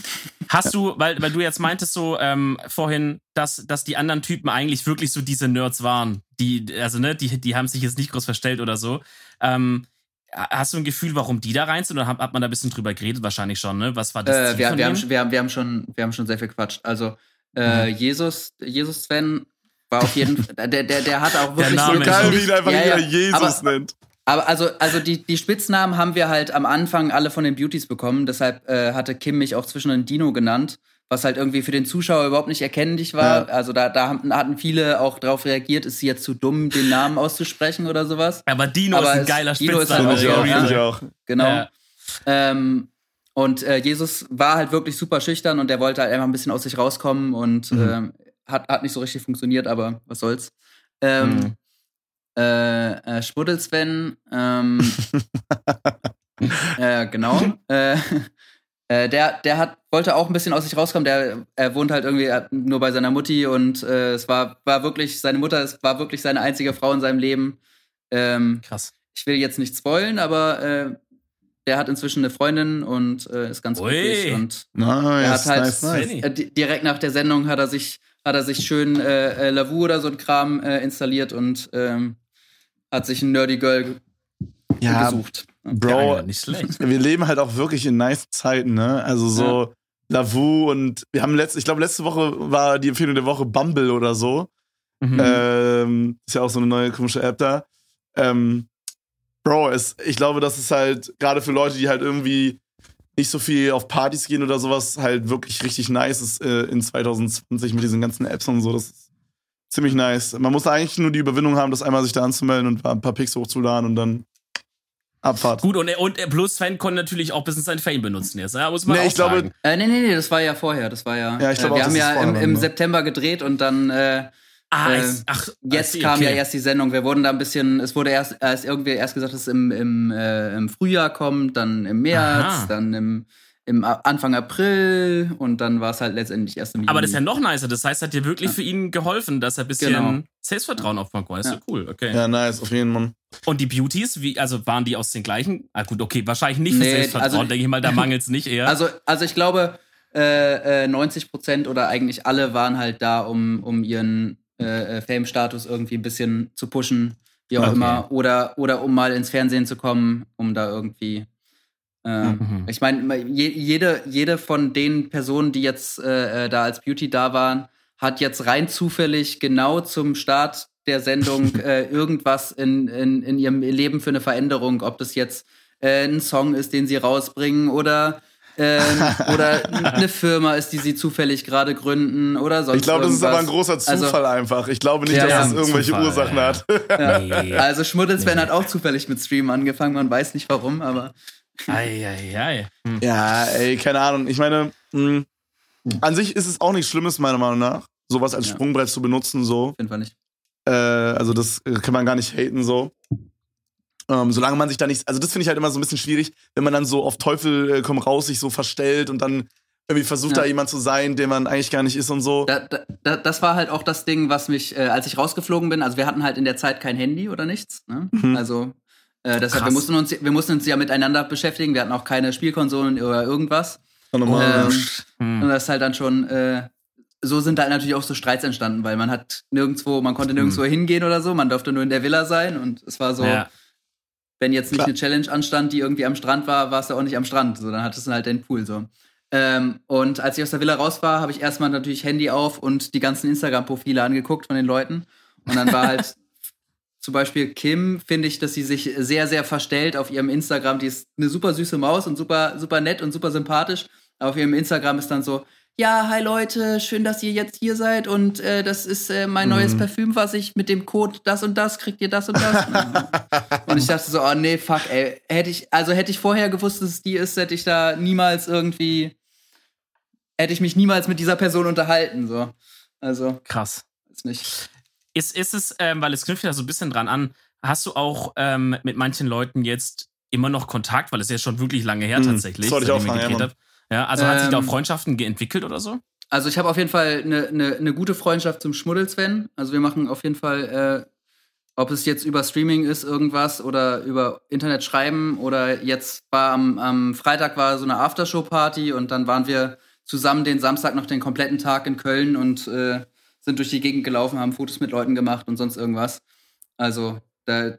Hast du, weil, weil du jetzt meintest so ähm, vorhin, dass, dass die anderen Typen eigentlich wirklich so diese Nerds waren, die, also ne, die, die haben sich jetzt nicht groß verstellt oder so. Ähm, hast du ein Gefühl, warum die da rein sind oder hat, hat man da ein bisschen drüber geredet? Wahrscheinlich schon, ne? Was war das? Äh, wir, wir, haben, wir, haben, wir, haben schon, wir haben schon sehr viel gequatscht. Also äh, mhm. Jesus, Jesus Sven war auf jeden Fall, [LAUGHS] der, der, der hat auch wirklich der Name so geil, wie ihn einfach ja, ja, Jesus aber, nennt. Aber also, also die, die Spitznamen haben wir halt am Anfang alle von den Beauties bekommen. Deshalb äh, hatte Kim mich auch zwischen den Dino genannt, was halt irgendwie für den Zuschauer überhaupt nicht erkennlich war. Ja. Also da, da hatten viele auch drauf reagiert, ist sie jetzt zu dumm, den Namen auszusprechen oder sowas. Aber Dino Aber ist ein geiler Dino Spitzname. Ist halt auch, ja, ich auch. Genau. Ja. Ähm, und äh, Jesus war halt wirklich super schüchtern und der wollte halt einfach ein bisschen aus sich rauskommen und mhm. ähm, hat, hat nicht so richtig funktioniert, aber was soll's. Ähm, mhm. Äh, äh, Spuddelsven, ähm, [LAUGHS] äh, genau. Äh, äh, der, der hat, wollte auch ein bisschen aus sich rauskommen. Der er wohnt halt irgendwie nur bei seiner Mutti und äh, es war, war wirklich, seine Mutter, es war wirklich seine einzige Frau in seinem Leben. Ähm, Krass. Ich will jetzt nichts spoilen, aber äh, der hat inzwischen eine Freundin und äh, ist ganz glücklich. Und nice, er hat halt nice, nice. direkt nach der Sendung hat er sich hat er sich schön äh, äh, Lavu oder so ein Kram äh, installiert und ähm, hat sich ein Nerdy Girl ja, gesucht. Bro, ja, nicht schlecht. wir leben halt auch wirklich in nice Zeiten, ne? Also so ja. Lavu und wir haben letzte, ich glaube letzte Woche war die Empfehlung der Woche Bumble oder so. Mhm. Ähm, ist ja auch so eine neue komische App da. Ähm, Bro, es, ich glaube, das ist halt gerade für Leute, die halt irgendwie nicht so viel auf Partys gehen oder sowas, halt wirklich richtig nice ist äh, in 2020 mit diesen ganzen Apps und so. Das ist ziemlich nice. Man muss eigentlich nur die Überwindung haben, das einmal sich da anzumelden und ein paar Pics hochzuladen und dann Abfahrt. Gut, und, und Plus Fan konnte natürlich auch ein bisschen sein Fame benutzen jetzt, ja, muss man nee, auch ich sagen. Glaube, äh, nee, nee, nee, das war ja vorher, das war ja, ja ich glaube äh, wir auch, haben ja im, im September gedreht und dann äh, Ah, äh, ach, jetzt kam okay. ja erst die Sendung. Wir wurden da ein bisschen, es wurde erst, erst irgendwie erst gesagt, dass es im, im, äh, im Frühjahr kommt, dann im März, Aha. dann im, im Anfang April und dann war es halt letztendlich erst im Juni. Aber das ist ja noch nicer. Das heißt, hat dir wirklich ja. für ihn geholfen, dass er ein bisschen genau. Selbstvertrauen aufbauen konnte. Das ist ja cool, okay. Ja, nice, auf jeden Fall. Und die Beauties, wie, also waren die aus den gleichen? Ah, gut, okay, wahrscheinlich nicht für nee, Selbstvertrauen, also, denke ich mal, da [LAUGHS] mangelt es nicht eher. Also, also ich glaube, äh, 90 äh, Prozent oder eigentlich alle waren halt da, um, um ihren äh, äh, Fame-Status irgendwie ein bisschen zu pushen, wie auch okay. immer. Oder, oder um mal ins Fernsehen zu kommen, um da irgendwie. Äh, mhm. Ich meine, je, jede, jede von den Personen, die jetzt äh, äh, da als Beauty da waren, hat jetzt rein zufällig genau zum Start der Sendung [LAUGHS] äh, irgendwas in, in, in ihrem Leben für eine Veränderung, ob das jetzt äh, ein Song ist, den sie rausbringen oder ähm, oder [LAUGHS] eine Firma ist, die sie zufällig gerade gründen oder sonst Ich glaube, das ist aber ein großer also Zufall also, einfach. Ich glaube nicht, ja, dass ja, das irgendwelche Zufall, Ursachen ja. hat. Nee. [LAUGHS] Also Schmuddelsven nee. hat auch zufällig mit Stream angefangen, man weiß nicht warum, aber. Eieiei. Hm. Ja, ey, keine Ahnung. Ich meine, mh, hm, an sich ist es auch nichts Schlimmes, meiner Meinung nach, sowas als Sprungbrett zu benutzen, so. Jeden Fall nicht. Äh, also, das kann man gar nicht haten, so. Ähm, solange man sich da nicht, also das finde ich halt immer so ein bisschen schwierig, wenn man dann so auf Teufel äh, komm raus sich so verstellt und dann irgendwie versucht ja. da jemand zu sein, der man eigentlich gar nicht ist und so. Da, da, das war halt auch das Ding, was mich, äh, als ich rausgeflogen bin, also wir hatten halt in der Zeit kein Handy oder nichts. Ne? Mhm. Also äh, deshalb, wir mussten, uns, wir mussten uns ja miteinander beschäftigen, wir hatten auch keine Spielkonsolen oder irgendwas. normal. Ähm, mhm. Und das ist halt dann schon, äh, so sind halt natürlich auch so Streits entstanden, weil man hat nirgendwo, man konnte nirgendwo mhm. hingehen oder so, man durfte nur in der Villa sein und es war so, ja wenn jetzt nicht Klar. eine Challenge anstand, die irgendwie am Strand war, warst du auch nicht am Strand. So, dann hattest du halt den Pool so. Ähm, und als ich aus der Villa raus war, habe ich erstmal natürlich Handy auf und die ganzen Instagram-Profile angeguckt von den Leuten. Und dann war halt [LAUGHS] zum Beispiel Kim, finde ich, dass sie sich sehr, sehr verstellt auf ihrem Instagram. Die ist eine super süße Maus und super, super nett und super sympathisch. Aber auf ihrem Instagram ist dann so, ja, hi Leute, schön, dass ihr jetzt hier seid und äh, das ist äh, mein mhm. neues Parfüm, was ich mit dem Code das und das kriegt ihr das und das. [LAUGHS] und ich dachte so, oh nee, fuck, ey, hätte ich also hätte ich vorher gewusst, dass es die ist, hätte ich da niemals irgendwie hätte ich mich niemals mit dieser Person unterhalten so. Also krass. Ist nicht. Ist, ist es, ähm, weil es knüpft ja so ein bisschen dran an, hast du auch ähm, mit manchen Leuten jetzt immer noch Kontakt, weil es ja schon wirklich lange her mhm. tatsächlich. Das wollte ich auch fragen, ja, ja, also ähm, hat sich da auch ähm, Freundschaften entwickelt oder so? Also ich habe auf jeden Fall eine, eine, eine gute Freundschaft zum Schmuddel-Sven. Also wir machen auf jeden Fall, äh, ob es jetzt über Streaming ist, irgendwas oder über Internet schreiben oder jetzt war am, am Freitag war so eine Aftershow-Party und dann waren wir zusammen den Samstag noch den kompletten Tag in Köln und äh, sind durch die Gegend gelaufen, haben Fotos mit Leuten gemacht und sonst irgendwas. Also da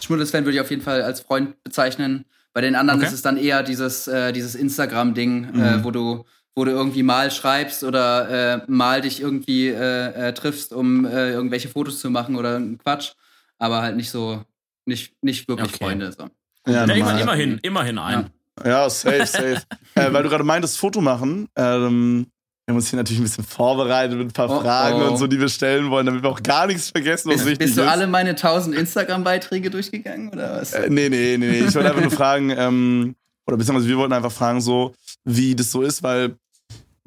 Schmuddel-Sven würde ich auf jeden Fall als Freund bezeichnen. Bei den anderen okay. ist es dann eher dieses, äh, dieses Instagram-Ding, äh, mhm. äh, wo du wo du irgendwie mal schreibst oder äh, mal dich irgendwie äh, äh, triffst, um äh, irgendwelche Fotos zu machen oder Quatsch, aber halt nicht so, nicht, nicht wirklich okay. Freunde. So. Ja, ja immerhin, immerhin ein. Ja, ja safe, safe. [LAUGHS] äh, weil du gerade meintest, Foto machen, ähm, wir haben uns hier natürlich ein bisschen vorbereitet mit ein paar oh, Fragen oh. und so, die wir stellen wollen, damit wir auch gar nichts vergessen, was bist, wichtig ist. Bist du alle meine 1000 Instagram-Beiträge durchgegangen oder was? Äh, nee, nee, nee, nee. Ich wollte einfach nur fragen, ähm, oder beziehungsweise wir wollten einfach fragen, so, wie das so ist, weil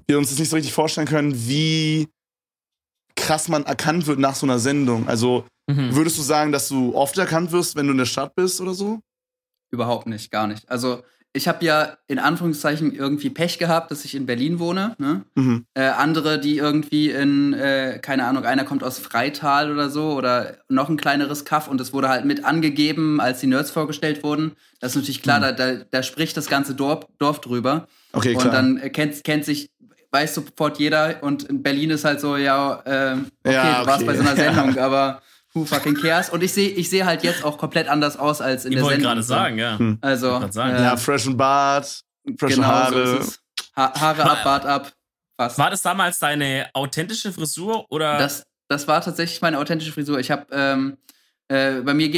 wir uns das nicht so richtig vorstellen können, wie krass man erkannt wird nach so einer Sendung. Also, mhm. würdest du sagen, dass du oft erkannt wirst, wenn du in der Stadt bist oder so? Überhaupt nicht, gar nicht. Also, ich habe ja in Anführungszeichen irgendwie Pech gehabt, dass ich in Berlin wohne. Ne? Mhm. Äh, andere, die irgendwie in, äh, keine Ahnung, einer kommt aus Freital oder so oder noch ein kleineres Kaff und es wurde halt mit angegeben, als die Nerds vorgestellt wurden. Das ist natürlich klar, mhm. da, da, da, spricht das ganze Dorf, Dorf drüber. Okay, klar. Und dann kennt, kennt sich, weiß sofort jeder und in Berlin ist halt so, ja, äh, okay, ja, okay. du warst bei so einer [LAUGHS] Sendung, aber who fucking cares? Und ich sehe ich seh halt jetzt auch komplett anders aus als in ich der Sendung. Ich wollte gerade sagen, ja. Hm. Also, sagen. Äh, ja, freshen Bart, freshen genau, Haare. So ha Haare ab, Bart ab. Fast. War das damals deine authentische Frisur oder? Das, das war tatsächlich meine authentische Frisur. Ich habe ähm, äh, bei mir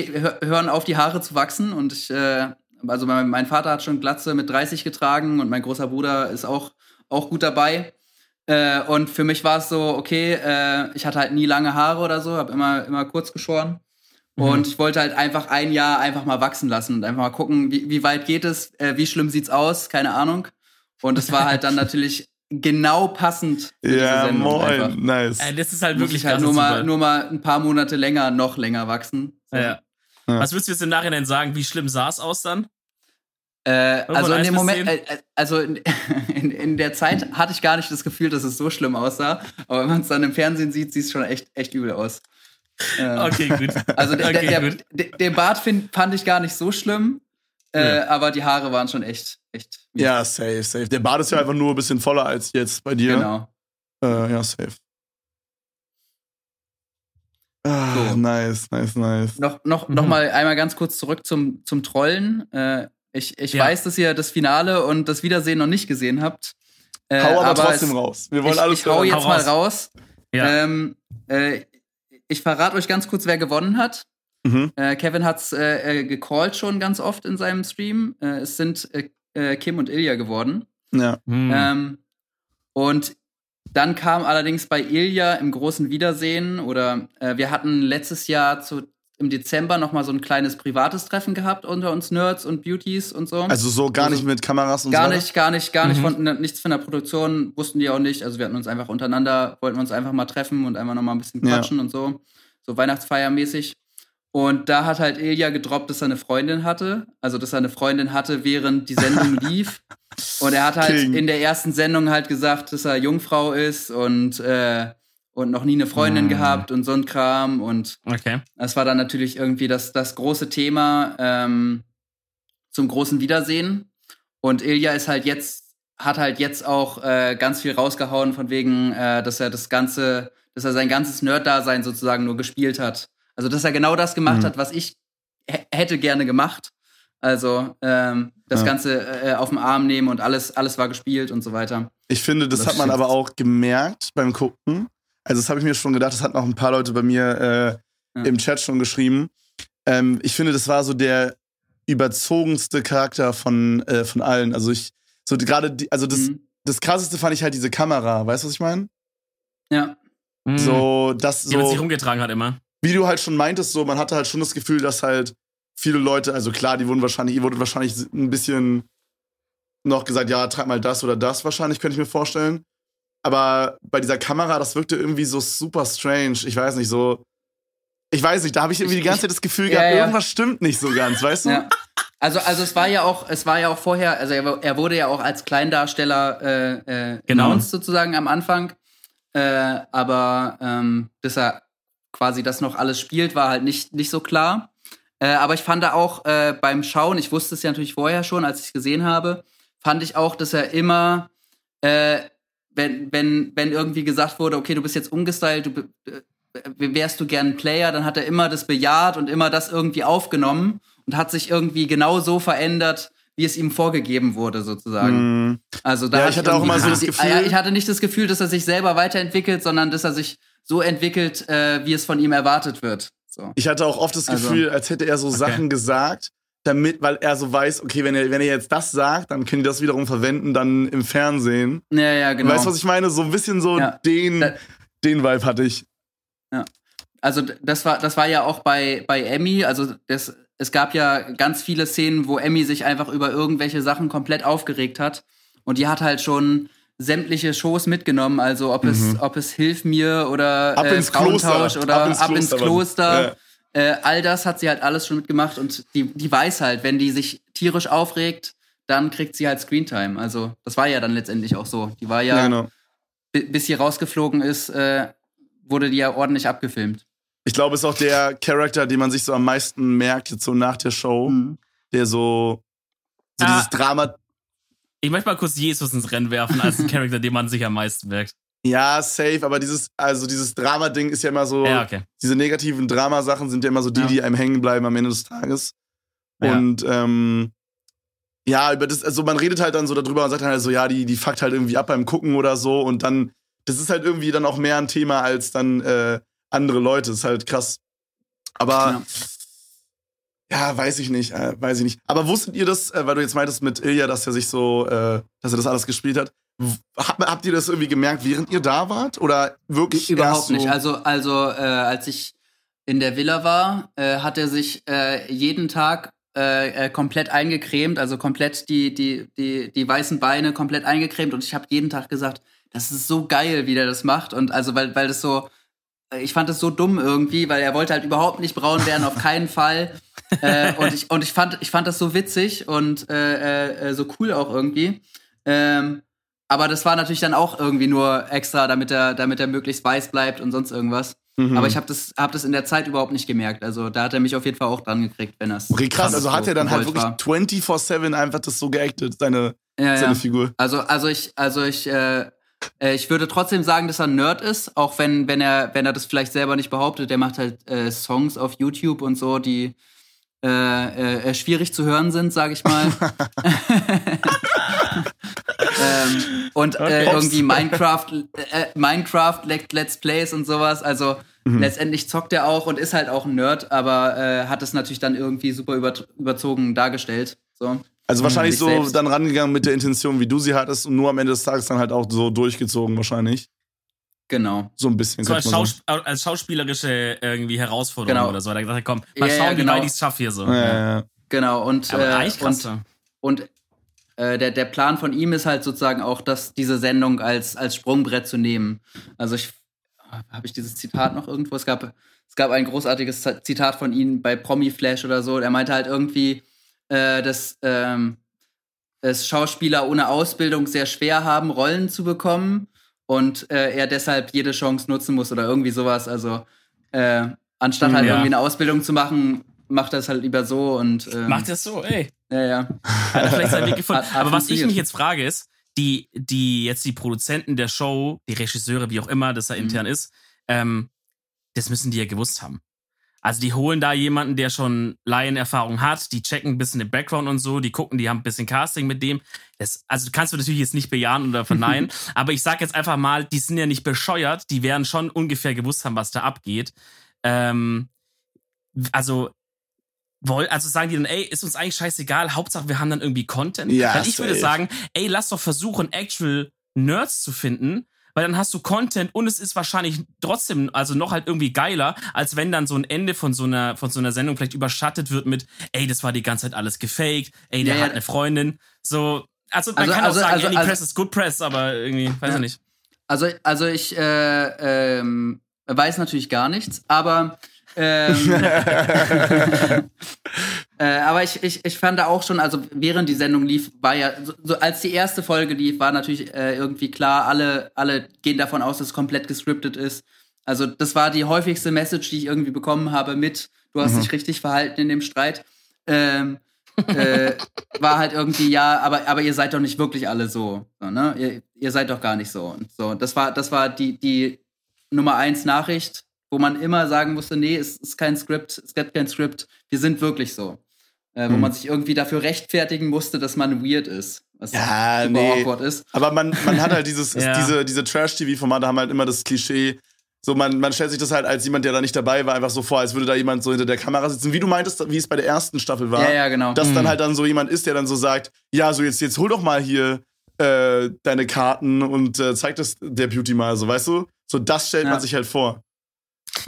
hören auf die Haare zu wachsen und ich, äh, also mein, mein Vater hat schon Glatze mit 30 getragen und mein großer Bruder ist auch, auch gut dabei. Äh, und für mich war es so, okay, äh, ich hatte halt nie lange Haare oder so, habe immer, immer kurz geschoren. Mhm. Und ich wollte halt einfach ein Jahr einfach mal wachsen lassen und einfach mal gucken, wie, wie weit geht es, äh, wie schlimm sieht's aus, keine Ahnung. Und es war halt dann [LAUGHS] natürlich genau passend. ja, moin, einfach. nice. Äh, das ist halt wirklich halt nur mal, nur mal ein paar Monate länger, noch länger wachsen. So. Ja. Ja. Was würdest du jetzt im Nachhinein sagen? Wie schlimm sah es aus dann? Äh, also in dem Moment, äh, äh, also in, [LAUGHS] in, in, der Zeit hatte ich gar nicht das Gefühl, dass es so schlimm aussah. Aber wenn man es dann im Fernsehen sieht, sieht es schon echt, echt übel aus. Äh, okay, gut. [LAUGHS] Also okay, der, gut. Der, der, Bart find, fand ich gar nicht so schlimm, äh, ja. aber die Haare waren schon echt, echt. Ja, safe, safe. Der Bart ist ja einfach nur ein bisschen voller als jetzt bei dir. Genau. Äh, ja, safe. Ah, so. Nice, nice, nice. Noch, noch, mhm. noch mal einmal ganz kurz zurück zum, zum Trollen. Äh, ich, ich ja. weiß, dass ihr das Finale und das Wiedersehen noch nicht gesehen habt. Äh, hau aber, aber trotzdem es, raus. Wir wollen ich, alles Ich hau jetzt hau mal raus. Ja. Ähm, äh, ich verrate euch ganz kurz, wer gewonnen hat. Mhm. Äh, Kevin hat's äh, äh, gecallt schon ganz oft in seinem Stream. Äh, es sind äh, äh, Kim und Ilja geworden. Ja. Mhm. Ähm, und dann kam allerdings bei Ilja im großen Wiedersehen oder wir hatten letztes Jahr zu im Dezember noch mal so ein kleines privates Treffen gehabt unter uns Nerds und Beauties und so. Also so gar also nicht mit Kameras und gar so? Gar nicht, gar nicht, gar nicht. Mhm. Von, ne, nichts von der Produktion wussten die auch nicht. Also wir hatten uns einfach untereinander, wollten uns einfach mal treffen und einfach noch mal ein bisschen quatschen ja. und so. So Weihnachtsfeiermäßig. Und da hat halt Ilja gedroppt, dass er eine Freundin hatte. Also, dass er eine Freundin hatte, während die Sendung [LAUGHS] lief. Und er hat halt King. in der ersten Sendung halt gesagt, dass er Jungfrau ist und äh, und noch nie eine Freundin mm. gehabt und so ein Kram. Und okay. das war dann natürlich irgendwie das, das große Thema ähm, zum großen Wiedersehen. Und Ilja ist halt jetzt, hat halt jetzt auch äh, ganz viel rausgehauen von wegen, äh, dass er das Ganze, dass er sein ganzes Nerd-Dasein sozusagen nur gespielt hat. Also, dass er genau das gemacht mm. hat, was ich hätte gerne gemacht. Also ähm, das ja. Ganze äh, auf den Arm nehmen und alles, alles war gespielt und so weiter. Ich finde, das, das hat man aber auch gemerkt beim Gucken, also das habe ich mir schon gedacht, das hatten auch ein paar Leute bei mir äh, ja. im Chat schon geschrieben. Ähm, ich finde, das war so der überzogenste Charakter von, äh, von allen. Also ich, so gerade, also das, mhm. das krasseste fand ich halt diese Kamera. Weißt du, was ich meine? Ja. Mhm. So, das so. Die man sich rumgetragen hat immer. Wie du halt schon meintest, so, man hatte halt schon das Gefühl, dass halt viele Leute, also klar, die wurden wahrscheinlich, ihr wurdet wahrscheinlich ein bisschen noch gesagt, ja, trag mal das oder das wahrscheinlich, könnte ich mir vorstellen. Aber bei dieser Kamera, das wirkte irgendwie so super strange. Ich weiß nicht, so. Ich weiß nicht, da habe ich irgendwie die ganze Zeit das Gefühl gehabt, ja, ja. irgendwas stimmt nicht so ganz, weißt du? Ja. Also, also es war ja auch, es war ja auch vorher, also er, wurde ja auch als Kleindarsteller äh, äh, genau. sozusagen am Anfang. Äh, aber ähm, dass er quasi das noch alles spielt, war halt nicht, nicht so klar. Äh, aber ich fand da auch äh, beim Schauen, ich wusste es ja natürlich vorher schon, als ich es gesehen habe, fand ich auch, dass er immer, äh, wenn, wenn, wenn irgendwie gesagt wurde, okay, du bist jetzt umgestylt, du äh, wärst du gern Player, dann hat er immer das bejaht und immer das irgendwie aufgenommen und hat sich irgendwie genau so verändert, wie es ihm vorgegeben wurde, sozusagen. Mm. Also da ja, ich hatte auch immer so das Gefühl. Ich hatte nicht das Gefühl, dass er sich selber weiterentwickelt, sondern dass er sich so entwickelt, äh, wie es von ihm erwartet wird. So. Ich hatte auch oft das also Gefühl, also, als hätte er so okay. Sachen gesagt, damit, weil er so weiß, okay, wenn er, wenn er jetzt das sagt, dann können die das wiederum verwenden, dann im Fernsehen. Ja, ja, genau. Weißt du, was ich meine? So ein bisschen so ja. den, da, den Vibe hatte ich. Ja. Also das war, das war ja auch bei, bei Emmy, also das, es gab ja ganz viele Szenen, wo Emmy sich einfach über irgendwelche Sachen komplett aufgeregt hat. Und die hat halt schon sämtliche Shows mitgenommen, also ob mhm. es, ob es Hilf mir oder ab äh, Frauentausch oder ab ins Kloster. Ab ins Kloster. Äh, all das hat sie halt alles schon mitgemacht und die, die weiß halt, wenn die sich tierisch aufregt, dann kriegt sie halt Screentime. Also das war ja dann letztendlich auch so. Die war ja, ja genau. bis sie rausgeflogen ist, äh, wurde die ja ordentlich abgefilmt. Ich glaube, es ist auch der Charakter, den man sich so am meisten merkt, jetzt so nach der Show, mhm. der so, so ah, dieses Drama. Ich möchte mal kurz Jesus ins Rennen werfen als [LAUGHS] Charakter, den man sich am meisten merkt. Ja, safe, aber dieses, also dieses Drama-Ding ist ja immer so, ja, okay. diese negativen Dramasachen sind ja immer so die, ja. die einem hängen bleiben am Ende des Tages. Ja. Und ähm, ja, über das, also man redet halt dann so darüber und sagt dann halt so, ja, die, die fuckt halt irgendwie ab beim Gucken oder so und dann, das ist halt irgendwie dann auch mehr ein Thema als dann äh, andere Leute. Das ist halt krass. Aber ja, weiß ich nicht, äh, weiß ich nicht. Aber wusstet ihr das, äh, weil du jetzt meintest mit Ilja, dass er sich so, äh, dass er das alles gespielt hat? Habt ihr das irgendwie gemerkt, während ihr da wart? Oder wirklich Überhaupt so? nicht. Also, also äh, als ich in der Villa war, äh, hat er sich äh, jeden Tag äh, äh, komplett eingecremt, also komplett die, die, die, die weißen Beine komplett eingecremt und ich habe jeden Tag gesagt, das ist so geil, wie der das macht. Und also, weil, weil das so, ich fand das so dumm irgendwie, weil er wollte halt überhaupt nicht braun werden, auf keinen Fall. [LAUGHS] äh, und ich, und ich, fand, ich fand das so witzig und äh, äh, so cool auch irgendwie. Ähm, aber das war natürlich dann auch irgendwie nur extra, damit er, damit er möglichst weiß bleibt und sonst irgendwas. Mhm. Aber ich habe das, hab das in der Zeit überhaupt nicht gemerkt. Also da hat er mich auf jeden Fall auch dran gekriegt, wenn er es. Okay, krass. Also hat er dann halt wirklich 24-7 einfach das so geactet, seine, ja, seine ja. Figur. Also, also ich, also ich, äh, äh, ich würde trotzdem sagen, dass er ein Nerd ist, auch wenn, wenn er, wenn er das vielleicht selber nicht behauptet. Der macht halt äh, Songs auf YouTube und so, die äh, äh, äh schwierig zu hören sind, sage ich mal. [LAUGHS] [LAUGHS] [LAUGHS] ähm, und äh, äh, irgendwie Minecraft, äh, Minecraft Let's Plays und sowas. Also mhm. letztendlich zockt er auch und ist halt auch ein Nerd, aber äh, hat es natürlich dann irgendwie super über, überzogen dargestellt. So. Also wahrscheinlich so selbst. dann rangegangen mit der Intention, wie du sie hattest und nur am Ende des Tages dann halt auch so durchgezogen wahrscheinlich. Genau. So ein bisschen. So als, Schaus als, schauspielerische irgendwie Herausforderung genau. oder so. Da gedacht, komm, mal ja, schauen, ja, genau. wie weit ich es schaffe hier so. Ja, genau. Und, äh, und, und äh, der, der Plan von ihm ist halt sozusagen auch, dass diese Sendung als, als Sprungbrett zu nehmen. Also ich habe ich dieses Zitat noch irgendwo? Es gab, es gab ein großartiges Zitat von ihm bei Promi Flash oder so. Er meinte halt irgendwie, äh, dass ähm, es Schauspieler ohne Ausbildung sehr schwer haben, Rollen zu bekommen und äh, er deshalb jede Chance nutzen muss oder irgendwie sowas. Also äh, anstatt halt ja. irgendwie eine Ausbildung zu machen, macht es halt lieber so und ähm, macht er es so, ey. Ja, ja. Hat er vielleicht seinen Weg gefunden. Hat, hat Aber was ich mich jetzt frage ist, die, die jetzt die Produzenten der Show, die Regisseure, wie auch immer, das da mhm. intern ist, ähm, das müssen die ja gewusst haben. Also die holen da jemanden, der schon Laienerfahrung hat, die checken ein bisschen den Background und so, die gucken, die haben ein bisschen Casting mit dem. Das, also kannst du natürlich jetzt nicht bejahen oder verneinen, [LAUGHS] aber ich sag jetzt einfach mal, die sind ja nicht bescheuert, die werden schon ungefähr gewusst haben, was da abgeht. Ähm, also also sagen die dann, ey, ist uns eigentlich scheißegal, Hauptsache wir haben dann irgendwie Content. Ja, Weil ich safe. würde sagen, ey, lass doch versuchen, actual Nerds zu finden, weil dann hast du Content und es ist wahrscheinlich trotzdem, also noch halt irgendwie geiler, als wenn dann so ein Ende von so einer, von so einer Sendung vielleicht überschattet wird mit, ey, das war die ganze Zeit alles gefaked, ey, der ja, hat eine Freundin. So, also man also, kann also, auch sagen, also, any also, press is good press, aber irgendwie, weiß ja. ich nicht. Also, also ich äh, ähm, weiß natürlich gar nichts, aber ähm, [LAUGHS] äh, aber ich, ich, ich fand da auch schon, also während die Sendung lief, war ja, so, so als die erste Folge lief, war natürlich äh, irgendwie klar, alle, alle gehen davon aus, dass es komplett gescriptet ist. Also das war die häufigste Message, die ich irgendwie bekommen habe mit, du hast mhm. dich richtig verhalten in dem Streit. Ähm, äh, war halt irgendwie, ja, aber, aber ihr seid doch nicht wirklich alle so. so ne? ihr, ihr seid doch gar nicht so. Und so, das war, das war die, die Nummer eins Nachricht, wo man immer sagen musste, nee, es ist kein Skript, es gibt kein Skript, wir sind wirklich so. Äh, wo hm. man sich irgendwie dafür rechtfertigen musste, dass man weird ist. Was ja, nee. ist. Aber man, man hat halt dieses, [LAUGHS] ja. diese, diese Trash-TV-Formate haben halt immer das Klischee, so, man, man stellt sich das halt als jemand, der da nicht dabei war, einfach so vor, als würde da jemand so hinter der Kamera sitzen. Wie du meintest, wie es bei der ersten Staffel war. Ja, ja, genau. Dass mhm. dann halt dann so jemand ist, der dann so sagt, ja, so jetzt, jetzt hol doch mal hier äh, deine Karten und äh, zeig das der Beauty mal, so, weißt du? So, das stellt ja. man sich halt vor.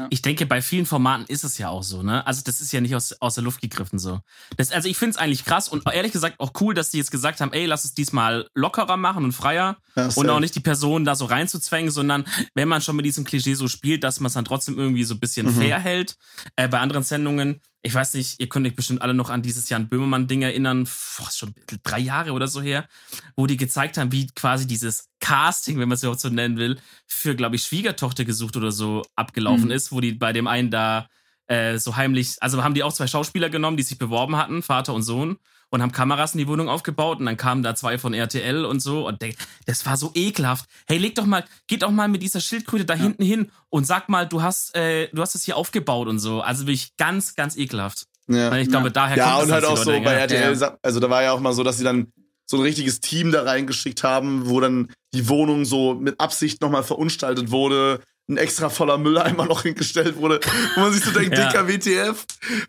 Ich denke, bei vielen Formaten ist es ja auch so, ne? Also, das ist ja nicht aus, aus der Luft gegriffen so. Das, also, ich finde es eigentlich krass und ehrlich gesagt auch cool, dass die jetzt gesagt haben, ey, lass es diesmal lockerer machen und freier ja, und auch nicht die Person da so reinzuzwängen, sondern wenn man schon mit diesem Klischee so spielt, dass man es dann trotzdem irgendwie so ein bisschen mhm. fair hält. Äh, bei anderen Sendungen ich weiß nicht, ihr könnt euch bestimmt alle noch an dieses Jan Böhmermann-Ding erinnern, boah, schon drei Jahre oder so her, wo die gezeigt haben, wie quasi dieses Casting, wenn man es überhaupt so nennen will, für, glaube ich, Schwiegertochter gesucht oder so abgelaufen mhm. ist, wo die bei dem einen da äh, so heimlich, also haben die auch zwei Schauspieler genommen, die sich beworben hatten, Vater und Sohn, und haben Kameras in die Wohnung aufgebaut und dann kamen da zwei von RTL und so und das war so ekelhaft. Hey, leg doch mal, geht doch mal mit dieser Schildkröte da ja. hinten hin und sag mal, du hast, äh, du hast es hier aufgebaut und so. Also wirklich ganz, ganz ekelhaft. Ja. Ich glaube, ja. daher ja, kommt Ja, und halt auch so bei RTL, ja. also da war ja auch mal so, dass sie dann so ein richtiges Team da reingeschickt haben, wo dann die Wohnung so mit Absicht nochmal verunstaltet wurde, ein extra voller Mülleimer [LAUGHS] noch hingestellt wurde, wo man sich so denkt, ja. dicker WTF,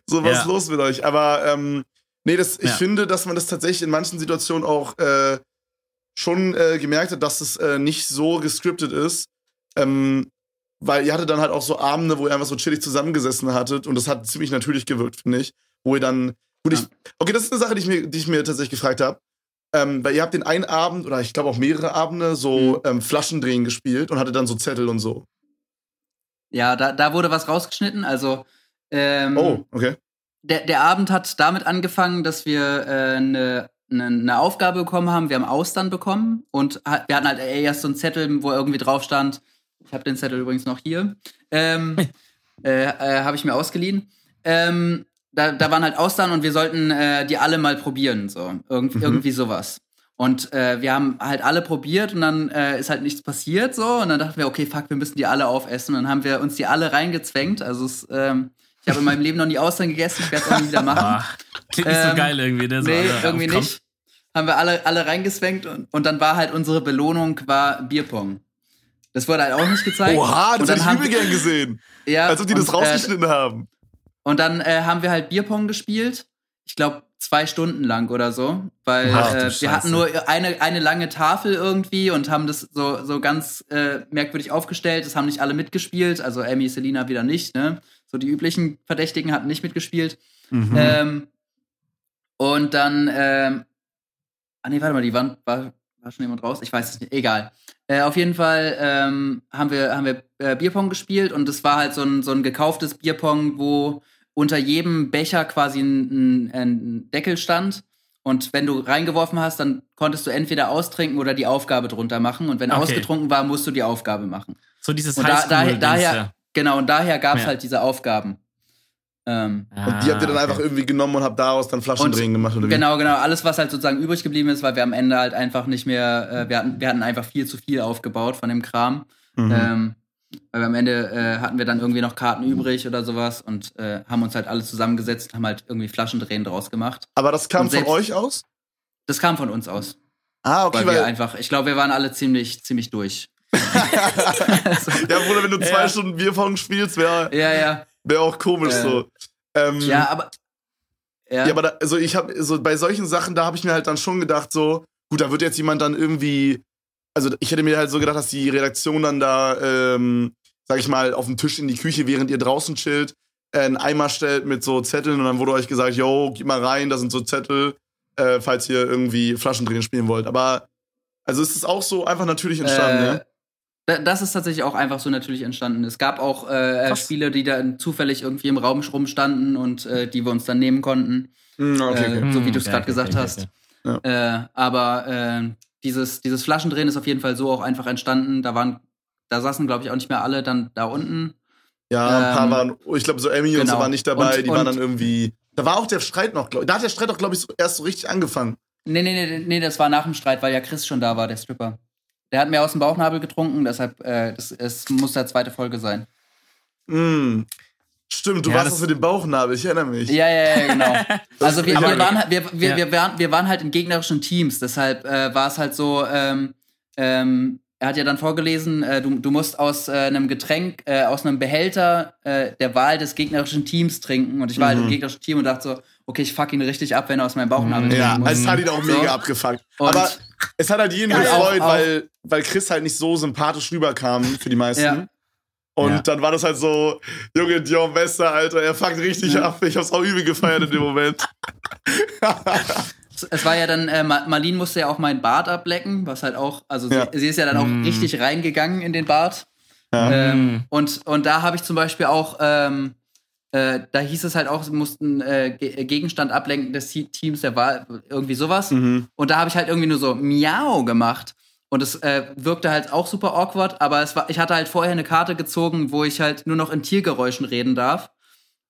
so was ja. los mit euch. Aber ähm, Nee, das, ich ja. finde, dass man das tatsächlich in manchen Situationen auch äh, schon äh, gemerkt hat, dass es äh, nicht so gescriptet ist. Ähm, weil ihr hattet dann halt auch so Abende, wo ihr einfach so chillig zusammengesessen hattet und das hat ziemlich natürlich gewirkt, finde ich. Wo ihr dann. Gut, ja. ich, okay, das ist eine Sache, die ich mir, die ich mir tatsächlich gefragt habe. Ähm, weil ihr habt den einen Abend oder ich glaube auch mehrere Abende so mhm. ähm, Flaschendrehen gespielt und hattet dann so Zettel und so. Ja, da, da wurde was rausgeschnitten. Also ähm, oh, okay der, der Abend hat damit angefangen, dass wir äh, eine eine, eine Aufgabe bekommen haben. Wir haben Austern bekommen und wir hatten halt erst so einen Zettel, wo irgendwie drauf stand. Ich habe den Zettel übrigens noch hier. Ähm, [LAUGHS] äh, äh, habe ich mir ausgeliehen. Ähm, da, da waren halt Austern und wir sollten äh, die alle mal probieren, so Irgend, mhm. irgendwie sowas. Und äh, wir haben halt alle probiert und dann äh, ist halt nichts passiert so und dann dachten wir, okay, fuck, wir müssen die alle aufessen. Und dann haben wir uns die alle reingezwängt. Also es ähm, ich habe in meinem Leben noch nie Austern gegessen, ich werde es auch nie wieder machen. Ach, klingt nicht ähm, so geil irgendwie, ne? So nee, irgendwie nicht. Haben wir alle, alle reingezwängt und, und dann war halt unsere Belohnung war Bierpong. Das wurde halt auch nicht gezeigt. Oha, das hätte ich übel gern gesehen. Ja. Als ob die und, das äh, rausgeschnitten äh, haben. Und dann äh, haben wir halt Bierpong gespielt. Ich glaube, zwei Stunden lang oder so. Weil Ach, äh, wir hatten nur eine, eine lange Tafel irgendwie und haben das so, so ganz äh, merkwürdig aufgestellt. Das haben nicht alle mitgespielt. Also Amy, Selina wieder nicht, ne? So die üblichen Verdächtigen hatten nicht mitgespielt. Mhm. Ähm, und dann, ähm, ah nee, warte mal, die waren, war, war schon jemand raus? Ich weiß es nicht, egal. Äh, auf jeden Fall ähm, haben wir, haben wir äh, Bierpong gespielt und es war halt so ein, so ein gekauftes Bierpong, wo unter jedem Becher quasi ein, ein, ein Deckel stand. Und wenn du reingeworfen hast, dann konntest du entweder austrinken oder die Aufgabe drunter machen. Und wenn okay. ausgetrunken war, musst du die Aufgabe machen. So dieses und da, daher, daher, Genau, und daher gab es ja. halt diese Aufgaben. Ähm, ah, und die habt ihr dann okay. einfach irgendwie genommen und habt daraus dann Flaschendrehen gemacht oder wie? Genau, genau. Alles, was halt sozusagen übrig geblieben ist, weil wir am Ende halt einfach nicht mehr, äh, wir, hatten, wir hatten einfach viel zu viel aufgebaut von dem Kram. Mhm. Ähm, weil wir am Ende äh, hatten wir dann irgendwie noch Karten übrig oder sowas und äh, haben uns halt alle zusammengesetzt und haben halt irgendwie Flaschendrehen draus gemacht. Aber das kam von euch aus? Das kam von uns aus. Ah, okay. Weil, weil wir einfach, ich glaube, wir waren alle ziemlich, ziemlich durch. [LAUGHS] ja, Bruder, wenn du zwei ja. Stunden Bierpong spielst, wäre ja, ja. wär auch komisch äh, so. Ähm, ja, aber. Ja, ja aber da, also ich habe so bei solchen Sachen, da habe ich mir halt dann schon gedacht, so, gut, da wird jetzt jemand dann irgendwie. Also ich hätte mir halt so gedacht, dass die Redaktion dann da, ähm, sag ich mal, auf dem Tisch in die Küche, während ihr draußen chillt, äh, einen Eimer stellt mit so Zetteln und dann wurde euch gesagt, yo, gib mal rein, da sind so Zettel, äh, falls ihr irgendwie Flaschendrehen spielen wollt. Aber also ist es auch so einfach natürlich entstanden, äh, ja? Das ist tatsächlich auch einfach so natürlich entstanden. Es gab auch äh, äh Spiele, die da zufällig irgendwie im Raum rumstanden und äh, die wir uns dann nehmen konnten. Mm, okay, okay. Äh, so wie du es gerade okay, gesagt hast. Ja. Äh, aber äh, dieses, dieses Flaschendrehen ist auf jeden Fall so auch einfach entstanden. Da waren, da saßen, glaube ich, auch nicht mehr alle dann da unten. Ja, ein paar ähm, waren, ich glaube, so Emmy genau. und so genau. waren nicht dabei, und, die und, waren dann irgendwie. Da war auch der Streit noch, glaube ich. Da hat der Streit auch, glaube ich, erst so richtig angefangen. Nee, nee, nee, nee, das war nach dem Streit, weil ja Chris schon da war, der Stripper. Der hat mir aus dem Bauchnabel getrunken, deshalb, äh, das, es muss der zweite Folge sein. Mm. Stimmt, du ja, warst das mit dem Bauchnabel, ich erinnere mich. Ja, ja, ja, genau. [LAUGHS] Also wir, wir, waren, wir, wir, ja. wir, waren, wir waren halt in gegnerischen Teams, deshalb äh, war es halt so, ähm, ähm, er hat ja dann vorgelesen, äh, du, du musst aus äh, einem Getränk, äh, aus einem Behälter äh, der Wahl des gegnerischen Teams trinken. Und ich war mhm. halt im mhm. gegnerischen Team und dachte so, okay, ich fuck ihn richtig ab, wenn er aus meinem Bauchnabel trinkt. Ja, also es hat ihn auch mega so. abgefuckt. Aber es hat halt jeden gefreut, weil, weil Chris halt nicht so sympathisch rüberkam für die meisten. Ja. Und ja. dann war das halt so, Junge, Dion Bester, Alter, er fuckt richtig ja. ab. Ich hab's auch übel gefeiert in dem Moment. es war ja dann, äh, Marlene musste ja auch meinen Bart ablecken, was halt auch, also ja. sie, sie, ist ja dann auch mm. richtig reingegangen in den Bart. Ja. Ähm, mm. und, und da habe ich zum Beispiel auch, ähm, äh, da hieß es halt auch, sie mussten äh, Gegenstand ablenken des Teams der Wahl, irgendwie sowas. Mhm. Und da habe ich halt irgendwie nur so Miau gemacht. Und es äh, wirkte halt auch super awkward, aber es war, ich hatte halt vorher eine Karte gezogen, wo ich halt nur noch in Tiergeräuschen reden darf.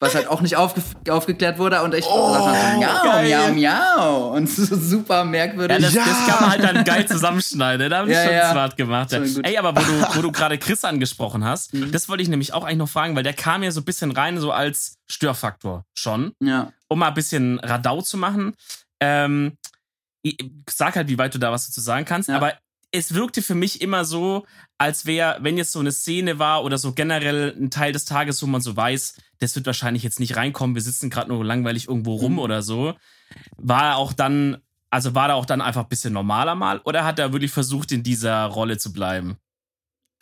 Was halt auch nicht aufge aufgeklärt wurde und ich oh, dachte, miau, miau, miau. Und so super merkwürdig. Ja, das, ja. das, kann man halt dann geil zusammenschneiden. Da habe ich ja, schon ja. smart gemacht. Ja. Ey, aber wo du, wo du [LAUGHS] gerade Chris angesprochen hast, mhm. das wollte ich nämlich auch eigentlich noch fragen, weil der kam ja so ein bisschen rein, so als Störfaktor schon. Ja. Um mal ein bisschen Radau zu machen. Ähm, sag halt, wie weit du da was dazu sagen kannst. Ja. Aber es wirkte für mich immer so, als wäre, wenn jetzt so eine Szene war oder so generell ein Teil des Tages, wo man so weiß, das wird wahrscheinlich jetzt nicht reinkommen, wir sitzen gerade nur langweilig irgendwo rum mhm. oder so, war er auch dann, also war er auch dann einfach ein bisschen normaler mal oder hat er wirklich versucht, in dieser Rolle zu bleiben?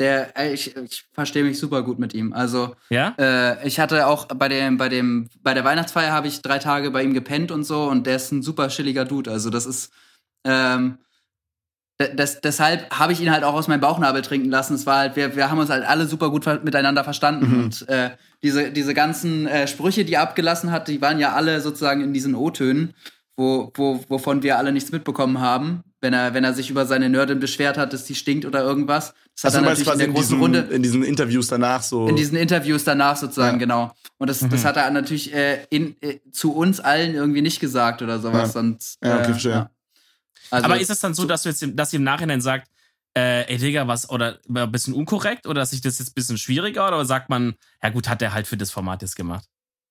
Der, ich, ich verstehe mich super gut mit ihm. Also, ja? Äh, ich hatte auch bei dem, bei dem, bei der Weihnachtsfeier habe ich drei Tage bei ihm gepennt und so und der ist ein super chilliger Dude. Also, das ist, ähm, das, deshalb habe ich ihn halt auch aus meinem Bauchnabel trinken lassen. Es war halt, wir, wir haben uns halt alle super gut miteinander verstanden. Mhm. Und äh, diese, diese ganzen äh, Sprüche, die er abgelassen hat, die waren ja alle sozusagen in diesen O-Tönen, wo, wo, wovon wir alle nichts mitbekommen haben. Wenn er, wenn er sich über seine Nerdin beschwert hat, dass die stinkt oder irgendwas. Das also hat er natürlich in der in großen diesen, Runde. In diesen Interviews danach so. In diesen Interviews danach sozusagen, ja. genau. Und das, mhm. das hat er natürlich äh, in, äh, zu uns allen irgendwie nicht gesagt oder sowas. Ja. Und, ja, okay, äh, ja. Also, Aber ist es dann so, dass du jetzt, dass sie im Nachhinein sagt, äh, ey Digga, was, oder ein bisschen unkorrekt oder ist sich das jetzt ein bisschen schwieriger oder sagt man, ja gut, hat er halt für das Format jetzt gemacht?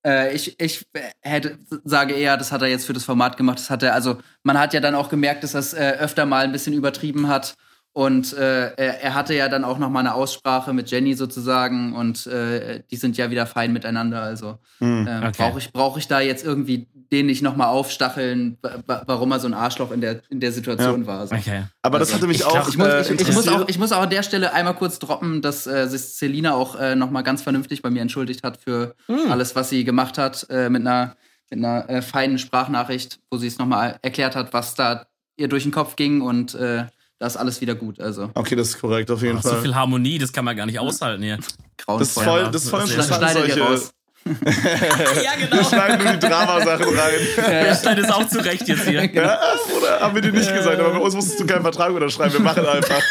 Äh, ich, ich hätte, sage eher, das hat er jetzt für das Format gemacht. Das hat er, also man hat ja dann auch gemerkt, dass er es äh, öfter mal ein bisschen übertrieben hat und äh, er, er, hatte ja dann auch noch mal eine Aussprache mit Jenny sozusagen und äh, die sind ja wieder fein miteinander. Also hm, äh, okay. brauche ich, brauch ich da jetzt irgendwie den nicht noch mal aufstacheln, warum er so ein Arschloch in der, in der Situation ja. war. Also, okay. Aber das hatte mich ich auch, ich, muss, ich, ich, muss auch. Ich muss auch an der Stelle einmal kurz droppen, dass äh, sich Selina auch äh, noch mal ganz vernünftig bei mir entschuldigt hat für hm. alles, was sie gemacht hat äh, mit einer, mit einer äh, feinen Sprachnachricht, wo sie es noch mal erklärt hat, was da ihr durch den Kopf ging und äh, da ist alles wieder gut. Also. Okay, das ist korrekt, auf jeden oh, Fall. So viel Harmonie, das kann man gar nicht aushalten hier. Das ist voll, das ist voll interessant, solche... Raus. [LAUGHS] ja, genau. Wir schneiden nur die Dramasachen rein. [LAUGHS] Ja, wir schneiden es auch zurecht jetzt hier. [LAUGHS] Ja, oder haben wir dir nicht gesagt, aber bei uns musstest du keinen Vertrag unterschreiben. Wir machen einfach.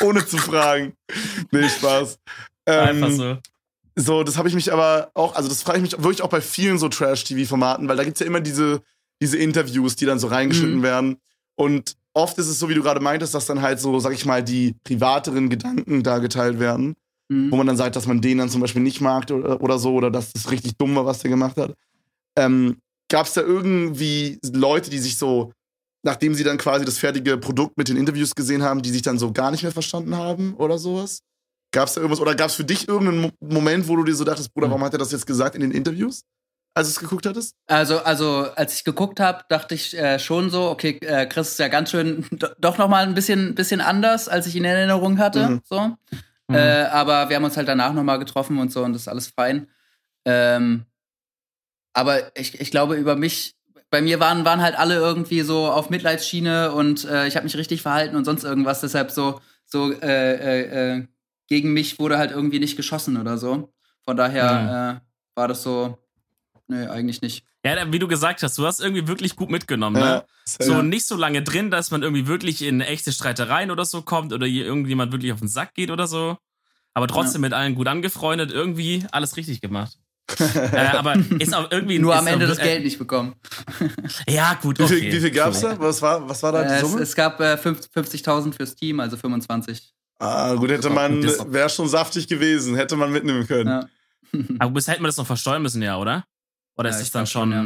Ohne zu fragen. Nee, Spaß. Ähm, einfach so. So, das habe ich mich aber auch, also das frage ich mich wirklich auch bei vielen so Trash-TV-Formaten, weil da gibt es ja immer diese, diese Interviews, die dann so reingeschnitten mhm. werden. Und oft ist es so, wie du gerade meintest, dass dann halt so, sag ich mal, die privateren Gedanken da geteilt werden. Mhm. Wo man dann sagt, dass man den dann zum Beispiel nicht mag oder, oder so, oder dass das richtig dumm war, was der gemacht hat. Ähm, Gab es da irgendwie Leute, die sich so, nachdem sie dann quasi das fertige Produkt mit den Interviews gesehen haben, die sich dann so gar nicht mehr verstanden haben oder sowas? Gab es da irgendwas, oder gab es für dich irgendeinen Moment, wo du dir so dachtest, Bruder, mhm. warum hat er das jetzt gesagt in den Interviews? Als du es geguckt hattest? Also, also als ich geguckt habe, dachte ich äh, schon so, okay, äh, Chris ist ja ganz schön [LAUGHS] doch noch mal ein bisschen, bisschen anders, als ich ihn in Erinnerung hatte. Mhm. So. Mhm. Äh, aber wir haben uns halt danach noch mal getroffen und so und das ist alles fein. Ähm, aber ich, ich glaube, über mich, bei mir waren, waren halt alle irgendwie so auf Mitleidsschiene und äh, ich habe mich richtig verhalten und sonst irgendwas. Deshalb so, so äh, äh, äh, gegen mich wurde halt irgendwie nicht geschossen oder so. Von daher mhm. war das so, nee, eigentlich nicht. Ja, wie du gesagt hast, du hast irgendwie wirklich gut mitgenommen, ne? Ja, so nicht so lange drin, dass man irgendwie wirklich in echte Streitereien oder so kommt oder irgendjemand wirklich auf den Sack geht oder so. Aber trotzdem ja. mit allen gut angefreundet, irgendwie alles richtig gemacht. [LAUGHS] äh, aber ist auch irgendwie nur am Ende auch, das Geld nicht bekommen. ja, gut. Okay. Wie viel, wie viel gab's da? Was war, was war da die äh, Summe? Es, es gab äh, 50.000 fürs Team, also 25. Ah, gut, hätte man, wäre schon saftig gewesen, hätte man mitnehmen können. Ja. aber bis hätten wir das noch versteuern müssen, ja, oder? Oder ja, ist es dann schon ja.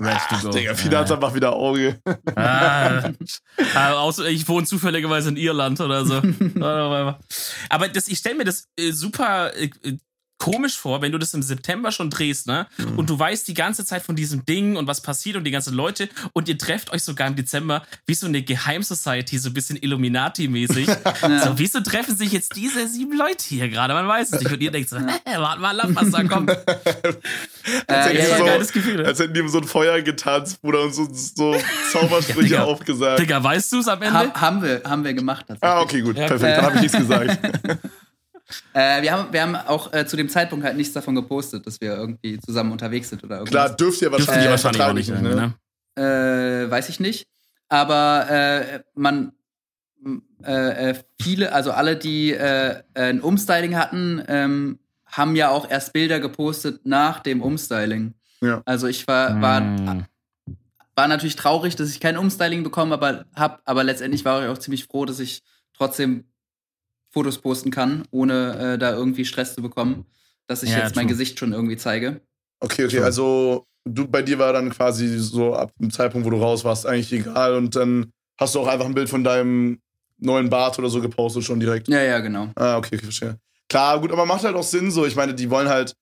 ready to go? Digga, Finanzamt macht wieder Auge. Ah, [LAUGHS] ah, ich wohne zufälligerweise in Irland oder so. [LAUGHS] Aber das, ich stelle mir das äh, super äh, komisch vor, wenn du das im September schon drehst, ne? Mhm. Und du weißt die ganze Zeit von diesem Ding und was passiert und die ganzen Leute und ihr trefft euch sogar im Dezember wie so eine Geheimsociety, so ein bisschen Illuminati-mäßig. [LAUGHS] ja. So, wieso treffen sich jetzt diese sieben Leute hier gerade? Man weiß es nicht. Und ihr denkt so, [LAUGHS] hä, warte mal ab, was da kommt. [LAUGHS] äh, als, hätten ja, so, geiles Gefühl, als hätten die so ein Feuer getanzt, Bruder, und so, so Zaubersprüche ja, aufgesagt. Digga, weißt du es am Ende? Ha haben wir, haben wir gemacht. Ah, okay, gut, perfekt, dann habe ich nichts gesagt. Äh, wir, haben, wir haben auch äh, zu dem Zeitpunkt halt nichts davon gepostet, dass wir irgendwie zusammen unterwegs sind oder irgendwas. Klar, dürft ihr wahrscheinlich, äh, wahrscheinlich auch nicht, ne? ne? Äh, weiß ich nicht. Aber äh, man, äh, viele, also alle, die ein Umstyling hatten, ähm, haben ja auch erst Bilder gepostet nach dem Umstyling. Ja. Also ich war, war, mm. war natürlich traurig, dass ich kein Umstyling bekommen aber hab, aber letztendlich war ich auch ziemlich froh, dass ich trotzdem Fotos posten kann, ohne äh, da irgendwie Stress zu bekommen, dass ich ja, jetzt true. mein Gesicht schon irgendwie zeige. Okay, okay, also du bei dir war dann quasi so ab dem Zeitpunkt, wo du raus warst, eigentlich egal und dann hast du auch einfach ein Bild von deinem neuen Bart oder so gepostet schon direkt. Ja, ja, genau. Ah, okay, okay, verstehe. Klar, gut, aber macht halt auch Sinn so. Ich meine, die wollen halt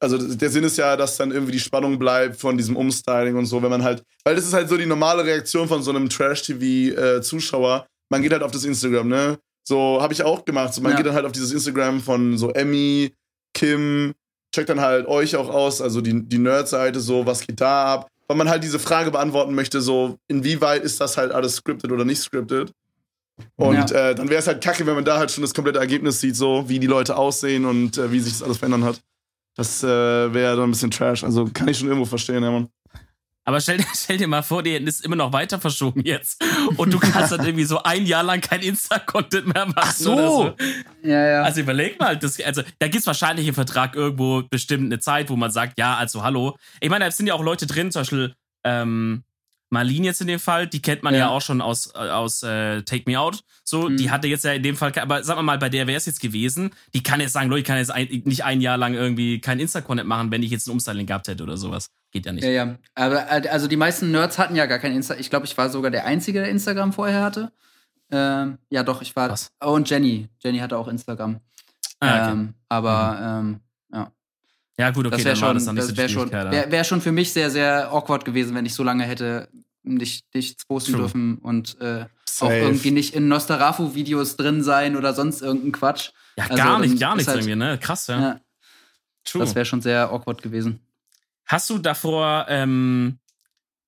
also der Sinn ist ja, dass dann irgendwie die Spannung bleibt von diesem Umstyling und so, wenn man halt, weil das ist halt so die normale Reaktion von so einem Trash-TV-Zuschauer. Äh, man geht halt auf das Instagram, ne? So habe ich auch gemacht. So, man ja. geht dann halt auf dieses Instagram von so Emmy, Kim, checkt dann halt euch auch aus, also die, die Nerd-Seite, so, was geht da ab? Weil man halt diese Frage beantworten möchte, so, inwieweit ist das halt alles scripted oder nicht scripted? Und ja. äh, dann wäre es halt kacke, wenn man da halt schon das komplette Ergebnis sieht, so wie die Leute aussehen und äh, wie sich das alles verändern hat. Das äh, wäre dann ein bisschen Trash. Also kann ich schon irgendwo verstehen, ja, Mann. Aber stell, [LAUGHS] stell dir mal vor, die hätten es immer noch weiter verschoben jetzt. Und du kannst dann irgendwie so ein Jahr lang kein Insta-Content mehr machen. Ach so. Oder so. Ja, ja. Also überleg mal, das, also da gibt es wahrscheinlich im Vertrag irgendwo bestimmt eine Zeit, wo man sagt, ja, also hallo. Ich meine, da sind ja auch Leute drin, zum Beispiel ähm, Marlene jetzt in dem Fall, die kennt man ja, ja auch schon aus, aus äh, Take Me Out. So, mhm. die hatte jetzt ja in dem Fall, aber sag mal, bei der wäre es jetzt gewesen, die kann jetzt sagen, Leute, ich kann jetzt ein, nicht ein Jahr lang irgendwie kein Insta-Content machen, wenn ich jetzt ein Umstyling gehabt hätte oder sowas. Geht ja nicht. Ja, ja. Aber äh, also die meisten Nerds hatten ja gar kein Insta. Ich glaube, ich war sogar der Einzige, der Instagram vorher hatte. Ähm, ja, doch, ich war. Was? Oh, und Jenny. Jenny hatte auch Instagram. Ah, okay. ähm, aber mhm. ähm, ja. Ja, gut, okay, das wäre schon, das, das wär schon, wär, wär schon für mich sehr, sehr awkward gewesen, wenn ich so lange hätte nicht, nichts posten True. dürfen und äh, auch irgendwie nicht in Nostarafu-Videos drin sein oder sonst irgendein Quatsch. Ja, also, gar nicht, gar nichts halt, irgendwie, ne? Krass, ja. ja True. Das wäre schon sehr awkward gewesen. Hast du davor ähm,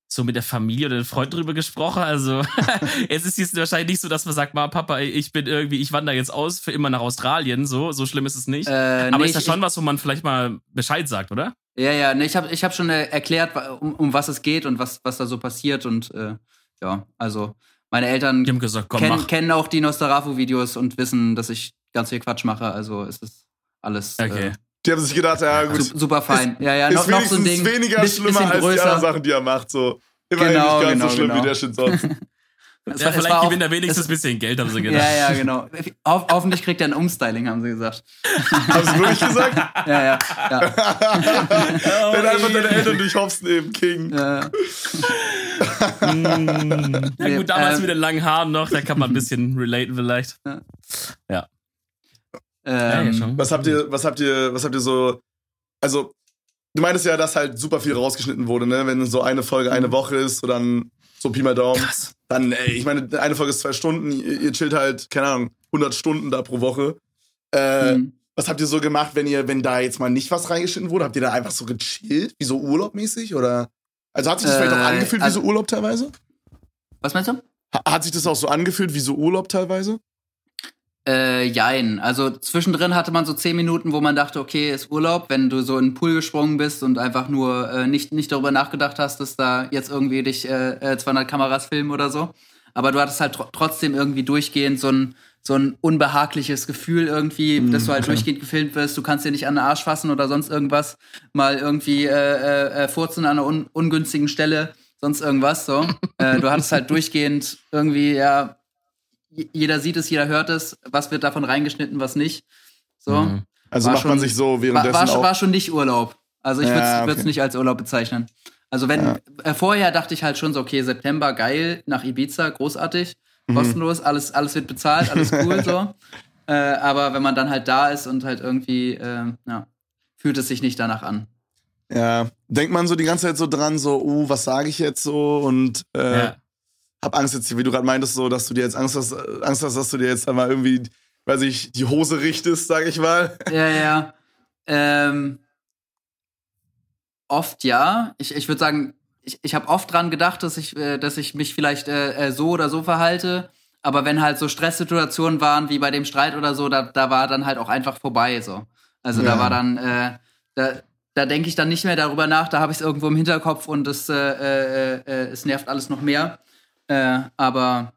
so mit der Familie oder den Freunden drüber gesprochen? Also, [LAUGHS] es ist jetzt wahrscheinlich nicht so, dass man sagt, Ma, Papa, ich bin irgendwie, ich wandere jetzt aus für immer nach Australien. So, so schlimm ist es nicht. Äh, Aber nee, ist das schon ich, was, wo man vielleicht mal Bescheid sagt, oder? Ja, ja, ne, ich habe ich hab schon äh, erklärt, um, um was es geht und was, was da so passiert. Und äh, ja, also meine Eltern gesagt, komm, kenn, kennen auch die Nostarafu-Videos und wissen, dass ich ganz viel Quatsch mache. Also ist es alles. Okay. Die haben sich gedacht, ja gut. Super fein. Ja, ja, noch, noch so ein Ding. weniger bisschen, schlimmer bisschen als die anderen Sachen, die er macht. So. Immerhin genau, nicht ganz genau, so schlimm genau. wie der Shit sonst. Es [LAUGHS] ja, war, vielleicht gewinnt er wenigstens ein bisschen Geld, haben sie gedacht. Ja, ja, genau. Ho hoffentlich kriegt er ein Umstyling, haben sie gesagt. [LAUGHS] haben sie wirklich gesagt? [LAUGHS] ja, ja. ja. Wenn einfach deine Eltern durch Hopsen eben King. Ja. mm. ja gut, damals ähm, mit den langen Haaren noch, da kann man ein bisschen relaten vielleicht. Ja. ja. Ähm, was habt ihr, was habt ihr, was habt ihr so, also, du meintest ja, dass halt super viel rausgeschnitten wurde, ne? Wenn so eine Folge eine mhm. Woche ist, so dann so Pi mal Daumen. Krass. Dann, ey, ich meine, eine Folge ist zwei Stunden, ihr, ihr chillt halt, keine Ahnung, 100 Stunden da pro Woche. Äh, mhm. Was habt ihr so gemacht, wenn ihr, wenn da jetzt mal nicht was reingeschnitten wurde? Habt ihr da einfach so gechillt, wie so urlaubmäßig oder? Also hat sich das äh, vielleicht auch äh, angefühlt also, wie so Urlaub teilweise? Was meinst du? Hat sich das auch so angefühlt wie so Urlaub teilweise? Äh, jein. Also zwischendrin hatte man so zehn Minuten, wo man dachte, okay, ist Urlaub, wenn du so in den Pool gesprungen bist und einfach nur äh, nicht, nicht darüber nachgedacht hast, dass da jetzt irgendwie dich äh, 200 äh, Kameras filmen oder so. Aber du hattest halt tr trotzdem irgendwie durchgehend so ein, so ein unbehagliches Gefühl irgendwie, mhm, dass du halt durchgehend gefilmt wirst. Du kannst dir nicht an den Arsch fassen oder sonst irgendwas. Mal irgendwie äh, äh, äh furzen an einer un ungünstigen Stelle, sonst irgendwas so. äh, du hattest halt durchgehend irgendwie, ja, jeder sieht es, jeder hört es, was wird davon reingeschnitten, was nicht. So. Mhm. Also war macht schon, man sich so währenddessen war, war, auch war schon nicht Urlaub. Also ich würde es ja, okay. nicht als Urlaub bezeichnen. Also wenn ja. äh, vorher dachte ich halt schon so, okay, September geil, nach Ibiza, großartig, mhm. kostenlos, alles, alles wird bezahlt, alles cool so. [LAUGHS] Äh, aber wenn man dann halt da ist und halt irgendwie, äh, ja, fühlt es sich nicht danach an. Ja, denkt man so die ganze Zeit so dran, so, uh, was sage ich jetzt so und äh, ja hab Angst jetzt, wie du gerade meintest, so, dass du dir jetzt Angst hast, Angst hast, dass du dir jetzt einmal irgendwie, weiß ich, die Hose richtest, sag ich mal. Ja, ja. Ähm, oft ja. Ich, ich würde sagen, ich, ich habe oft dran gedacht, dass ich, äh, dass ich mich vielleicht äh, äh, so oder so verhalte. Aber wenn halt so Stresssituationen waren, wie bei dem Streit oder so, da, da war dann halt auch einfach vorbei. So. Also ja. da war dann, äh, da, da denke ich dann nicht mehr darüber nach, da habe ich es irgendwo im Hinterkopf und es, äh, äh, äh, es nervt alles noch mehr. Äh, aber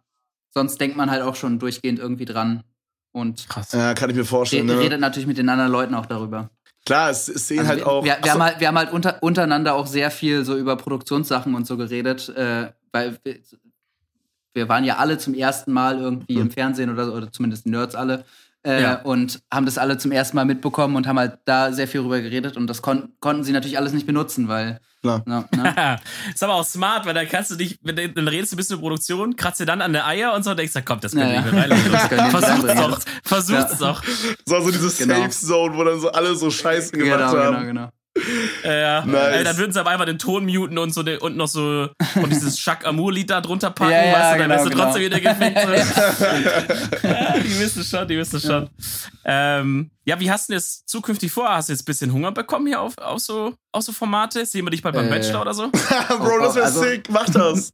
sonst denkt man halt auch schon durchgehend irgendwie dran. Und Krass. Ja, kann ich mir vorstellen. Ne? Redet natürlich mit den anderen Leuten auch darüber. Klar, es, es sehen also halt wir, auch. Wir, wir haben halt, wir haben halt unter, untereinander auch sehr viel so über Produktionssachen und so geredet, äh, weil wir, wir, waren ja alle zum ersten Mal irgendwie mhm. im Fernsehen oder, oder zumindest Nerds alle. Äh, ja. und haben das alle zum ersten Mal mitbekommen und haben halt da sehr viel drüber geredet und das kon konnten sie natürlich alles nicht benutzen, weil Klar. Ja, ne? [LAUGHS] ist aber auch smart, weil dann kannst du dich, wenn du, dann redest du ein bisschen über Produktion, kratzt dir dann an der Eier und so und denkst, komm, das können ja, wir ja. [LAUGHS] Versuch's doch, versuch's doch. So, so dieses genau. Safe Zone, wo dann so alle so Scheiße gemacht genau, haben. Genau, genau. Ja, nice. Ey, dann würden sie aber einfach den Ton muten und so und noch so und dieses Shaq Amour Lied da drunter packen, ja, ja, weißt du, dann genau, wärst du genau. trotzdem wieder gefickt. [LAUGHS] ja, die wissen schon, die wissen schon. Ähm, ja, wie hast du das zukünftig vor? Hast du jetzt ein bisschen Hunger bekommen hier auf, auf, so, auf so Formate? Sehen wir dich bald beim äh. Bachelor oder so? [LAUGHS] Bro, das wäre also, sick, mach das.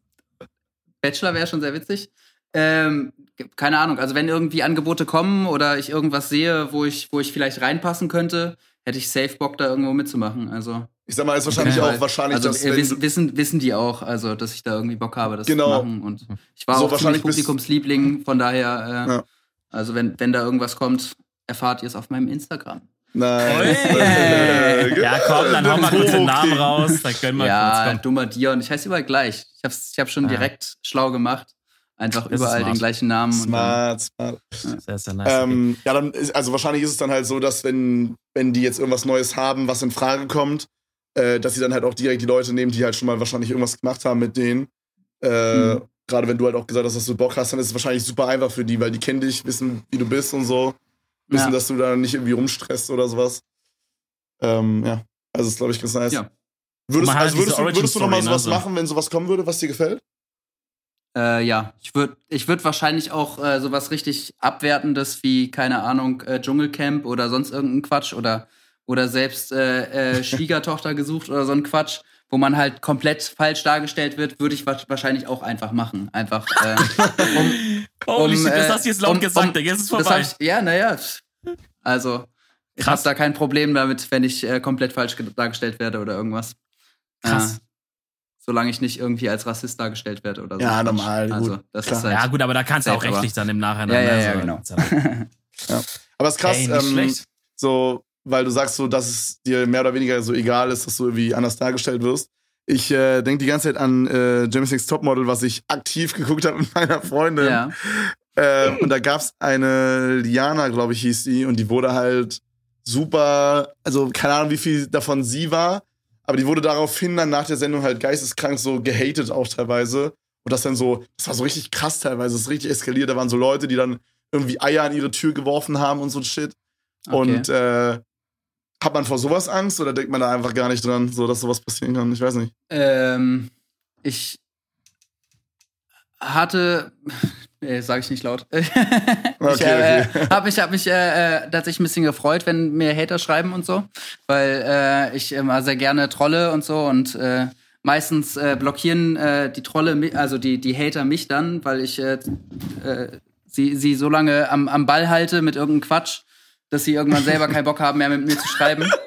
Bachelor wäre schon sehr witzig. Ähm, keine Ahnung, also wenn irgendwie Angebote kommen oder ich irgendwas sehe, wo ich, wo ich vielleicht reinpassen könnte, hätte ich safe Bock, da irgendwo mitzumachen. Also. Ich sag mal, ist wahrscheinlich okay, auch wahrscheinlich, also, dass, wissen, wissen, wissen die auch, also dass ich da irgendwie Bock habe, das genau. zu machen. Und ich war so auch wahrscheinlich Publikumsliebling, von daher, äh, ja. also wenn, wenn da irgendwas kommt, erfahrt ihr es auf meinem Instagram. Nein. [LAUGHS] ja, komm, dann hau mal kurz den Namen raus. Dann können wir ja, kurz, dummer Dion. Ich heiße überall gleich. Ich habe ich hab schon ja. direkt schlau gemacht. Einfach das überall den gleichen Namen. Smart, smart. Sehr, sehr nice. Ähm, ja, dann ist, also wahrscheinlich ist es dann halt so, dass wenn, wenn die jetzt irgendwas Neues haben, was in Frage kommt, äh, dass sie dann halt auch direkt die Leute nehmen, die halt schon mal wahrscheinlich irgendwas gemacht haben mit denen. Äh, mhm. Gerade wenn du halt auch gesagt hast, dass du Bock hast, dann ist es wahrscheinlich super einfach für die, weil die kennen dich, wissen, wie du bist und so. Wissen, ja. dass du da nicht irgendwie rumstresst oder sowas. Ähm, ja, also ist, glaube ich, ganz nice. Ja. Würdest, also würdest, du, würdest du noch mal sowas ne, machen, wenn sowas kommen würde, was dir gefällt? Äh, ja, ich würde ich würd wahrscheinlich auch äh, sowas richtig Abwertendes wie, keine Ahnung, äh, Dschungelcamp oder sonst irgendein Quatsch oder, oder selbst äh, äh, [LAUGHS] Schwiegertochter gesucht oder so ein Quatsch, wo man halt komplett falsch dargestellt wird, würde ich wahrscheinlich auch einfach machen. Einfach. Äh, [LAUGHS] um, Holy um, shit, das hast du jetzt laut um, gesagt, um, Digga, ist es vorbei. Ich, ja, naja. Also, ich habe da kein Problem damit, wenn ich komplett falsch dargestellt werde oder irgendwas. Krass. Solange ich nicht irgendwie als Rassist dargestellt werde oder so. Ja, normal. Also, das ist halt ja, gut, aber da kannst du auch rechtlich dann im Nachhinein. Ja, ja, ja, genau. [LAUGHS] ja. Aber es ist krass, Ey, ähm, so, weil du sagst so, dass es dir mehr oder weniger so egal ist, dass du irgendwie anders dargestellt wirst. Ich äh, denke die ganze Zeit an äh, James Six Topmodel, was ich aktiv [LAUGHS] geguckt habe mit meiner Freundin. Ja. Äh, und da gab's eine Liana, glaube ich, hieß sie, und die wurde halt super, also keine Ahnung, wie viel davon sie war, aber die wurde daraufhin dann nach der Sendung halt geisteskrank so gehatet auch teilweise. Und das dann so, das war so richtig krass teilweise, das ist richtig eskaliert. Da waren so Leute, die dann irgendwie Eier an ihre Tür geworfen haben und so ein Shit. Okay. Und äh, hat man vor sowas Angst oder denkt man da einfach gar nicht dran, so dass sowas passieren kann? Ich weiß nicht. Ähm, ich hatte, äh, sage ich nicht laut. [LAUGHS] okay, ich äh, okay. habe mich, hab mich äh, äh, tatsächlich ein bisschen gefreut, wenn mir Hater schreiben und so, weil äh, ich immer sehr gerne trolle und so und äh, meistens äh, blockieren äh, die Trolle, also die, die Hater mich dann, weil ich äh, äh, sie, sie so lange am, am Ball halte mit irgendeinem Quatsch, dass sie irgendwann selber keinen Bock haben mehr mit mir zu schreiben. [LAUGHS]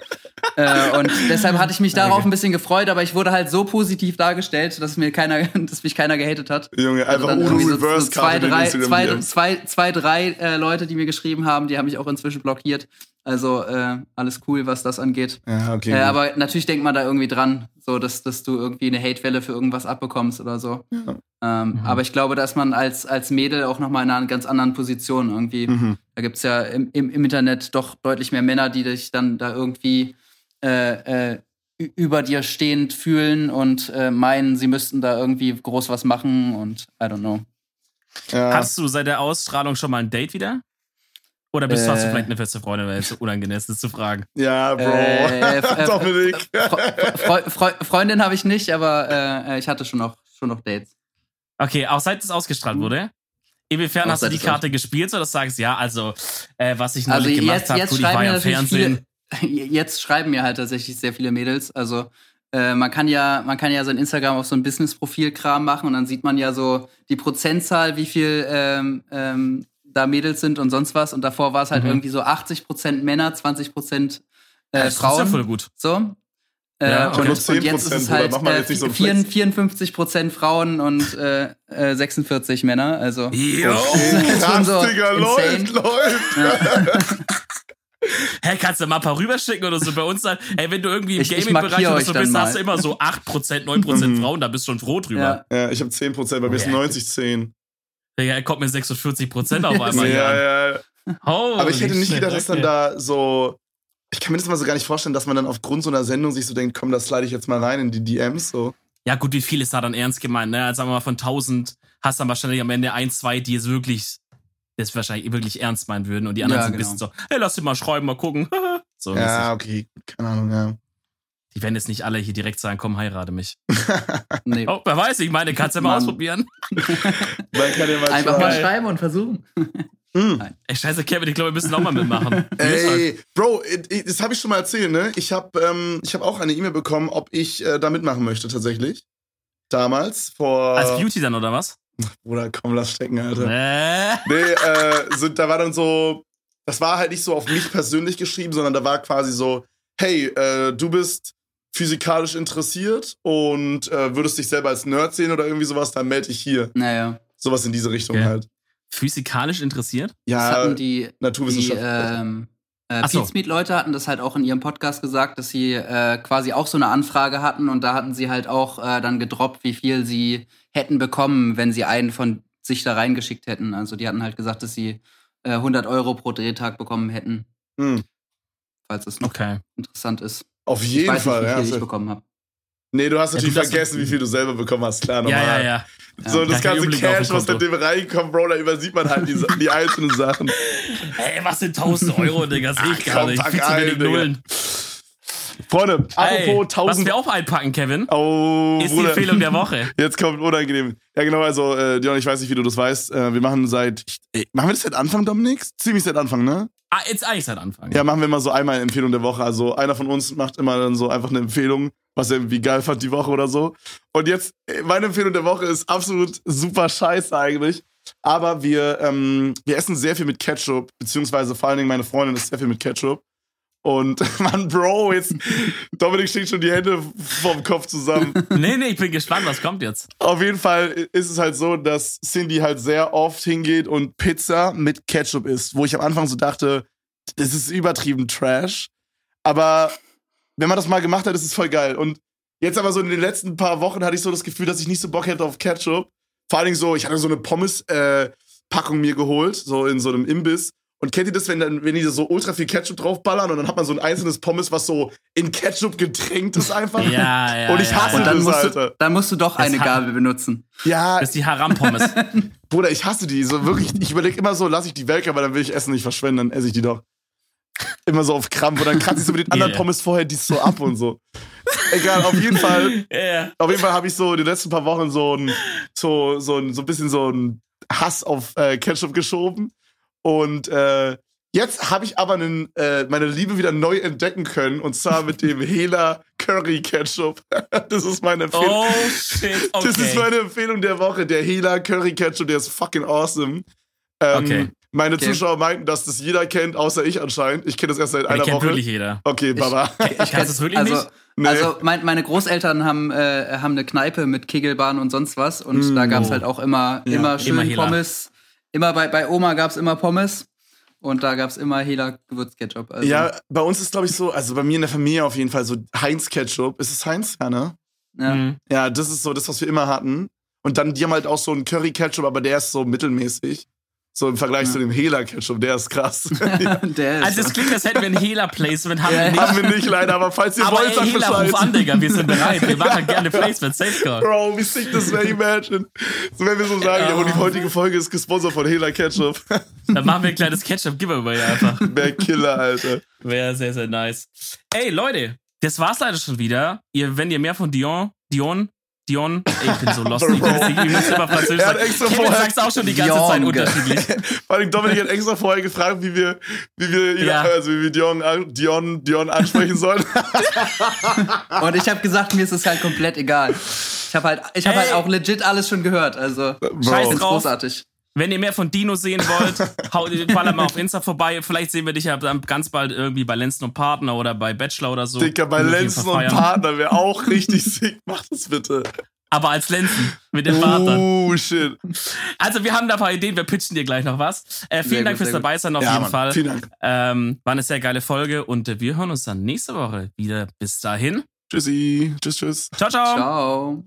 äh, und deshalb hatte ich mich [LAUGHS] darauf okay. ein bisschen gefreut, aber ich wurde halt so positiv dargestellt, dass mir keiner, [LAUGHS] dass mich keiner gehatet hat. Junge, also einfach also ohne so, Reverse so zwei, drei, zwei, zwei, zwei, drei äh, Leute, die mir geschrieben haben, die haben mich auch inzwischen blockiert. Also äh, alles cool, was das angeht. Ja, okay. Äh, aber natürlich denkt man da irgendwie dran, so dass, dass du irgendwie eine Hatewelle für irgendwas abbekommst oder so. Ja. Ähm, mhm. Aber ich glaube, dass man als, als Mädel auch nochmal in einer ganz anderen Position irgendwie, mhm. da gibt's ja im, im, im Internet doch deutlich mehr Männer, die dich dann da irgendwie äh, äh, über dir stehend fühlen und äh, meinen, sie müssten da irgendwie groß was machen und I don't know. Ja. Hast du seit der Ausstrahlung schon mal ein Date wieder? Oder bist äh, du, hast du vielleicht eine feste Freundin, weil es so unangenehm ist, das zu fragen? Ja, Bro. Äh, [LAUGHS] äh Dominik. Fre Fre Freundin habe ich nicht, aber äh, ich hatte schon noch, schon noch Dates. Okay, auch seit es ausgestrahlt wurde? Inwiefern hast du die Karte gespielt, so dass du sagst, ja, also, äh, was ich neulich also gemacht habe, gut, ich war ja im Fernsehen. Viele, [LAUGHS] jetzt schreiben mir halt tatsächlich sehr viele Mädels. Also, äh, man kann ja, man kann ja sein Instagram auf so ein Business-Profil-Kram machen und dann sieht man ja so die Prozentzahl, wie viel ähm, ähm, da Mädels sind und sonst was. Und davor war es halt mhm. irgendwie so 80% Männer, 20 Prozent äh, ja, Frauen. Das ist ja voll gut. So. Äh, ja, und, und, jetzt ist es halt äh, so 54 Prozent Frauen und äh, 46 Männer. Also jo, [LAUGHS] krass, so Digga, läuft, läuft. Ja. [LAUGHS] Hä, hey, kannst du mal ein paar rüberschicken oder so bei uns dann? Ey, wenn du irgendwie im Gaming-Bereich oder so bist, mal. hast du immer so 8%, 9% mhm. Frauen, da bist du schon froh drüber. Ja, ja ich habe 10%, bei mir ist 90, 10. Digga, er kommt mir 46 Prozent auf [LAUGHS] einmal. ja, ja. Holy Aber ich hätte nicht gedacht, dass dann da so. Ich kann mir das mal so gar nicht vorstellen, dass man dann aufgrund so einer Sendung sich so denkt, komm, das slide ich jetzt mal rein in die DMs. So. Ja, gut, wie viel ist da dann ernst gemeint? Ne? Also sagen wir mal, von 1000 hast du dann wahrscheinlich am Ende ein, zwei, die es wirklich, das wahrscheinlich wirklich ernst meinen würden. Und die anderen ja, sind genau. ein bisschen so, hey, lass dich mal schreiben, mal gucken. [LAUGHS] so, ja, okay, keine Ahnung, ja. Die werden jetzt nicht alle hier direkt sagen, komm, heirate mich. [LAUGHS] nee. Oh, wer weiß, ich meine, kannst du ja mal ausprobieren. [LAUGHS] Man kann ja mal Einfach mal schreiben und versuchen. Mm. Ey, scheiße, Kevin, ich glaube, wir müssen auch mal mitmachen. Ey, Bro, das habe ich schon mal erzählt, ne? Ich habe ähm, hab auch eine E-Mail bekommen, ob ich äh, da mitmachen möchte, tatsächlich. Damals, vor. Als Beauty dann, oder was? Bruder, komm, lass stecken, Alter. Äh. Nee, äh, so, da war dann so, das war halt nicht so auf mich persönlich geschrieben, sondern da war quasi so, hey, äh, du bist physikalisch interessiert und äh, würdest dich selber als Nerd sehen oder irgendwie sowas, dann melde dich hier. Naja. Sowas in diese Richtung okay. halt. Physikalisch interessiert? Ja, das hatten die, Naturwissenschaft. Die, ähm, äh, so. Leute hatten das halt auch in ihrem Podcast gesagt, dass sie äh, quasi auch so eine Anfrage hatten und da hatten sie halt auch äh, dann gedroppt, wie viel sie hätten bekommen, wenn sie einen von sich da reingeschickt hätten. Also die hatten halt gesagt, dass sie äh, 100 Euro pro Drehtag bekommen hätten. Hm. Falls es noch okay. interessant ist. Auf jeden ich weiß Fall, nicht, wie viel ja. ich bekommen habe. Nee, du hast natürlich ja, du vergessen, wie viel du selber bekommen hast, klar, normal. Ja, ja, ja. So, das ganze Cash, was mit dem reinkommt, Bro, da übersieht man halt die, die einzelnen [LAUGHS] Sachen. Ey, was sind 1000 Euro, Digga? Sehe ich gar nicht. Zu wenig Nullen. Freunde, hey, apropos 1000. Was wir auch einpacken, Kevin, oh, ist Bruder. die Empfehlung der Woche. [LAUGHS] Jetzt kommt unangenehm. Ja, genau, also, äh, Dion, ich weiß nicht, wie du das weißt. Äh, wir machen seit, ich, machen wir das seit Anfang, Dominik? Ziemlich seit Anfang, ne? Ah, jetzt eigentlich seit Anfang. Ja. machen wir mal so einmal eine Empfehlung der Woche. Also einer von uns macht immer dann so einfach eine Empfehlung, was er irgendwie geil fand die Woche oder so. Und jetzt, äh, meine Empfehlung der Woche ist absolut super scheiße eigentlich. Aber wir, ähm, wir essen sehr viel mit Ketchup, beziehungsweise vor allen Dingen meine Freundin ist sehr viel mit Ketchup. Und [LAUGHS] man, Bro, jetzt Dominik schickt schon die Hände vom Kopf zusammen. [LAUGHS] nee, nee, ich bin gespannt, was kommt jetzt. Auf jeden Fall ist es halt so, dass Cindy halt sehr oft hingeht und Pizza mit Ketchup isst, wo ich am Anfang so dachte, das ist übertrieben Trash. Aber wenn man das mal gemacht hat, ist es voll geil. Und jetzt aber so in den letzten paar Wochen hatte ich so das Gefühl, dass ich nicht so Bock hätte auf Ketchup. Vor allen Dingen so, ich hatte so eine Pommes-Packung äh, mir geholt, so in so einem Imbiss. Und kennt ihr das, wenn, dann, wenn die so ultra viel Ketchup draufballern und dann hat man so ein einzelnes Pommes, was so in Ketchup getränkt ist einfach? Ja, ja. Und ich hasse ja, ja. das, Alter. Du, dann musst du doch das eine Gabel benutzen. Ja. Das ist die Haram-Pommes. [LAUGHS] Bruder, ich hasse die. So wirklich, ich überlege immer so, lass ich die weg, aber dann will ich Essen nicht verschwenden, dann esse ich die doch. Immer so auf Krampf und dann kratze ich so mit den anderen yeah. Pommes vorher die so ab und so. Egal, auf jeden Fall. [LAUGHS] Yeah. Auf jeden Fall habe ich so die letzten paar Wochen so ein, so, so ein, so ein bisschen so ein Hass auf äh, Ketchup geschoben. Und äh, jetzt habe ich aber einen, äh, meine Liebe wieder neu entdecken können. Und zwar mit dem [LAUGHS] Hela Curry Ketchup. [LAUGHS] das ist meine Empfehlung. Oh shit, okay. [LAUGHS] Das ist meine Empfehlung der Woche. Der Hela Curry Ketchup, der ist fucking awesome. Ähm, okay. Meine okay. Zuschauer meinten, dass das jeder kennt, außer ich anscheinend. Ich kenne das erst seit einer ich Woche. wirklich jeder. Okay, Baba. Ich, ich kenne das wirklich also, nicht. Nee. Also mein, meine Großeltern haben, äh, haben eine Kneipe mit Kegelbahn und sonst was und mm, da gab's oh. halt auch immer, ja. immer schön immer Pommes. Immer bei, bei Oma gab's immer Pommes. Und da gab's immer Hela Gewürzketchup. Also. Ja, bei uns ist, glaube ich, so, also bei mir in der Familie auf jeden Fall so Heinz Ketchup. Ist es Heinz? Ja, ne? Ja. Mhm. Ja, das ist so das, was wir immer hatten. Und dann, die haben halt auch so einen Curry Ketchup, aber der ist so mittelmäßig. So im Vergleich ja. zu dem Hela-Ketchup, der ist krass. [LAUGHS] der ist also es klingt, als hätten wir ein Hela-Placement, haben ja, wir nicht. Haben wir nicht leider, aber falls ihr aber wollt, ey, Hela, ruf an, Digga, wir sind bereit. Wir [LAUGHS] machen gerne Placement, Safeguard. Bro, wie sick das wäre, imagine. So, wenn wir so sagen, ja, und die heutige Folge ist gesponsert von Hela-Ketchup. Dann machen wir ein kleines Ketchup-Giveaway einfach. Wäre Killer, Alter. Wäre sehr, sehr nice. Ey, Leute, das war's leider schon wieder. Ihr, wenn ihr mehr von Dion, Dion Dion, ey, ich bin so lost. [LAUGHS] ich muss immer Französisch er hat extra Kevin vorher, sagst auch schon die ganze Dion. Zeit unterschiedlich. [LAUGHS] Vor allem Dominik hat extra vorher gefragt, wie wir, wie wir, ihn, ja. also wie wir Dion, Dion, Dion ansprechen sollen. [LAUGHS] Und ich habe gesagt, mir ist es halt komplett egal. Ich habe halt, ich habe halt auch legit alles schon gehört. Also, Scheiß drauf. großartig. Wenn ihr mehr von Dino sehen wollt, [LAUGHS] haut fall mal auf Insta vorbei. Vielleicht sehen wir dich ja dann ganz bald irgendwie bei Lenzen und Partner oder bei Bachelor oder so. Dicker, bei Lenzen und Partner wäre auch [LAUGHS] richtig sick. Mach das bitte. Aber als Lenzen mit dem Vater. Oh, shit. Also, wir haben da ein paar Ideen. Wir pitchen dir gleich noch was. Äh, vielen sehr Dank gut, fürs dabei sein auf ja, jeden Mann. Fall. Vielen Dank. Ähm, war eine sehr geile Folge und äh, wir hören uns dann nächste Woche wieder. Bis dahin. Tschüssi. Tschüss, tschüss. Ciao, ciao. Ciao.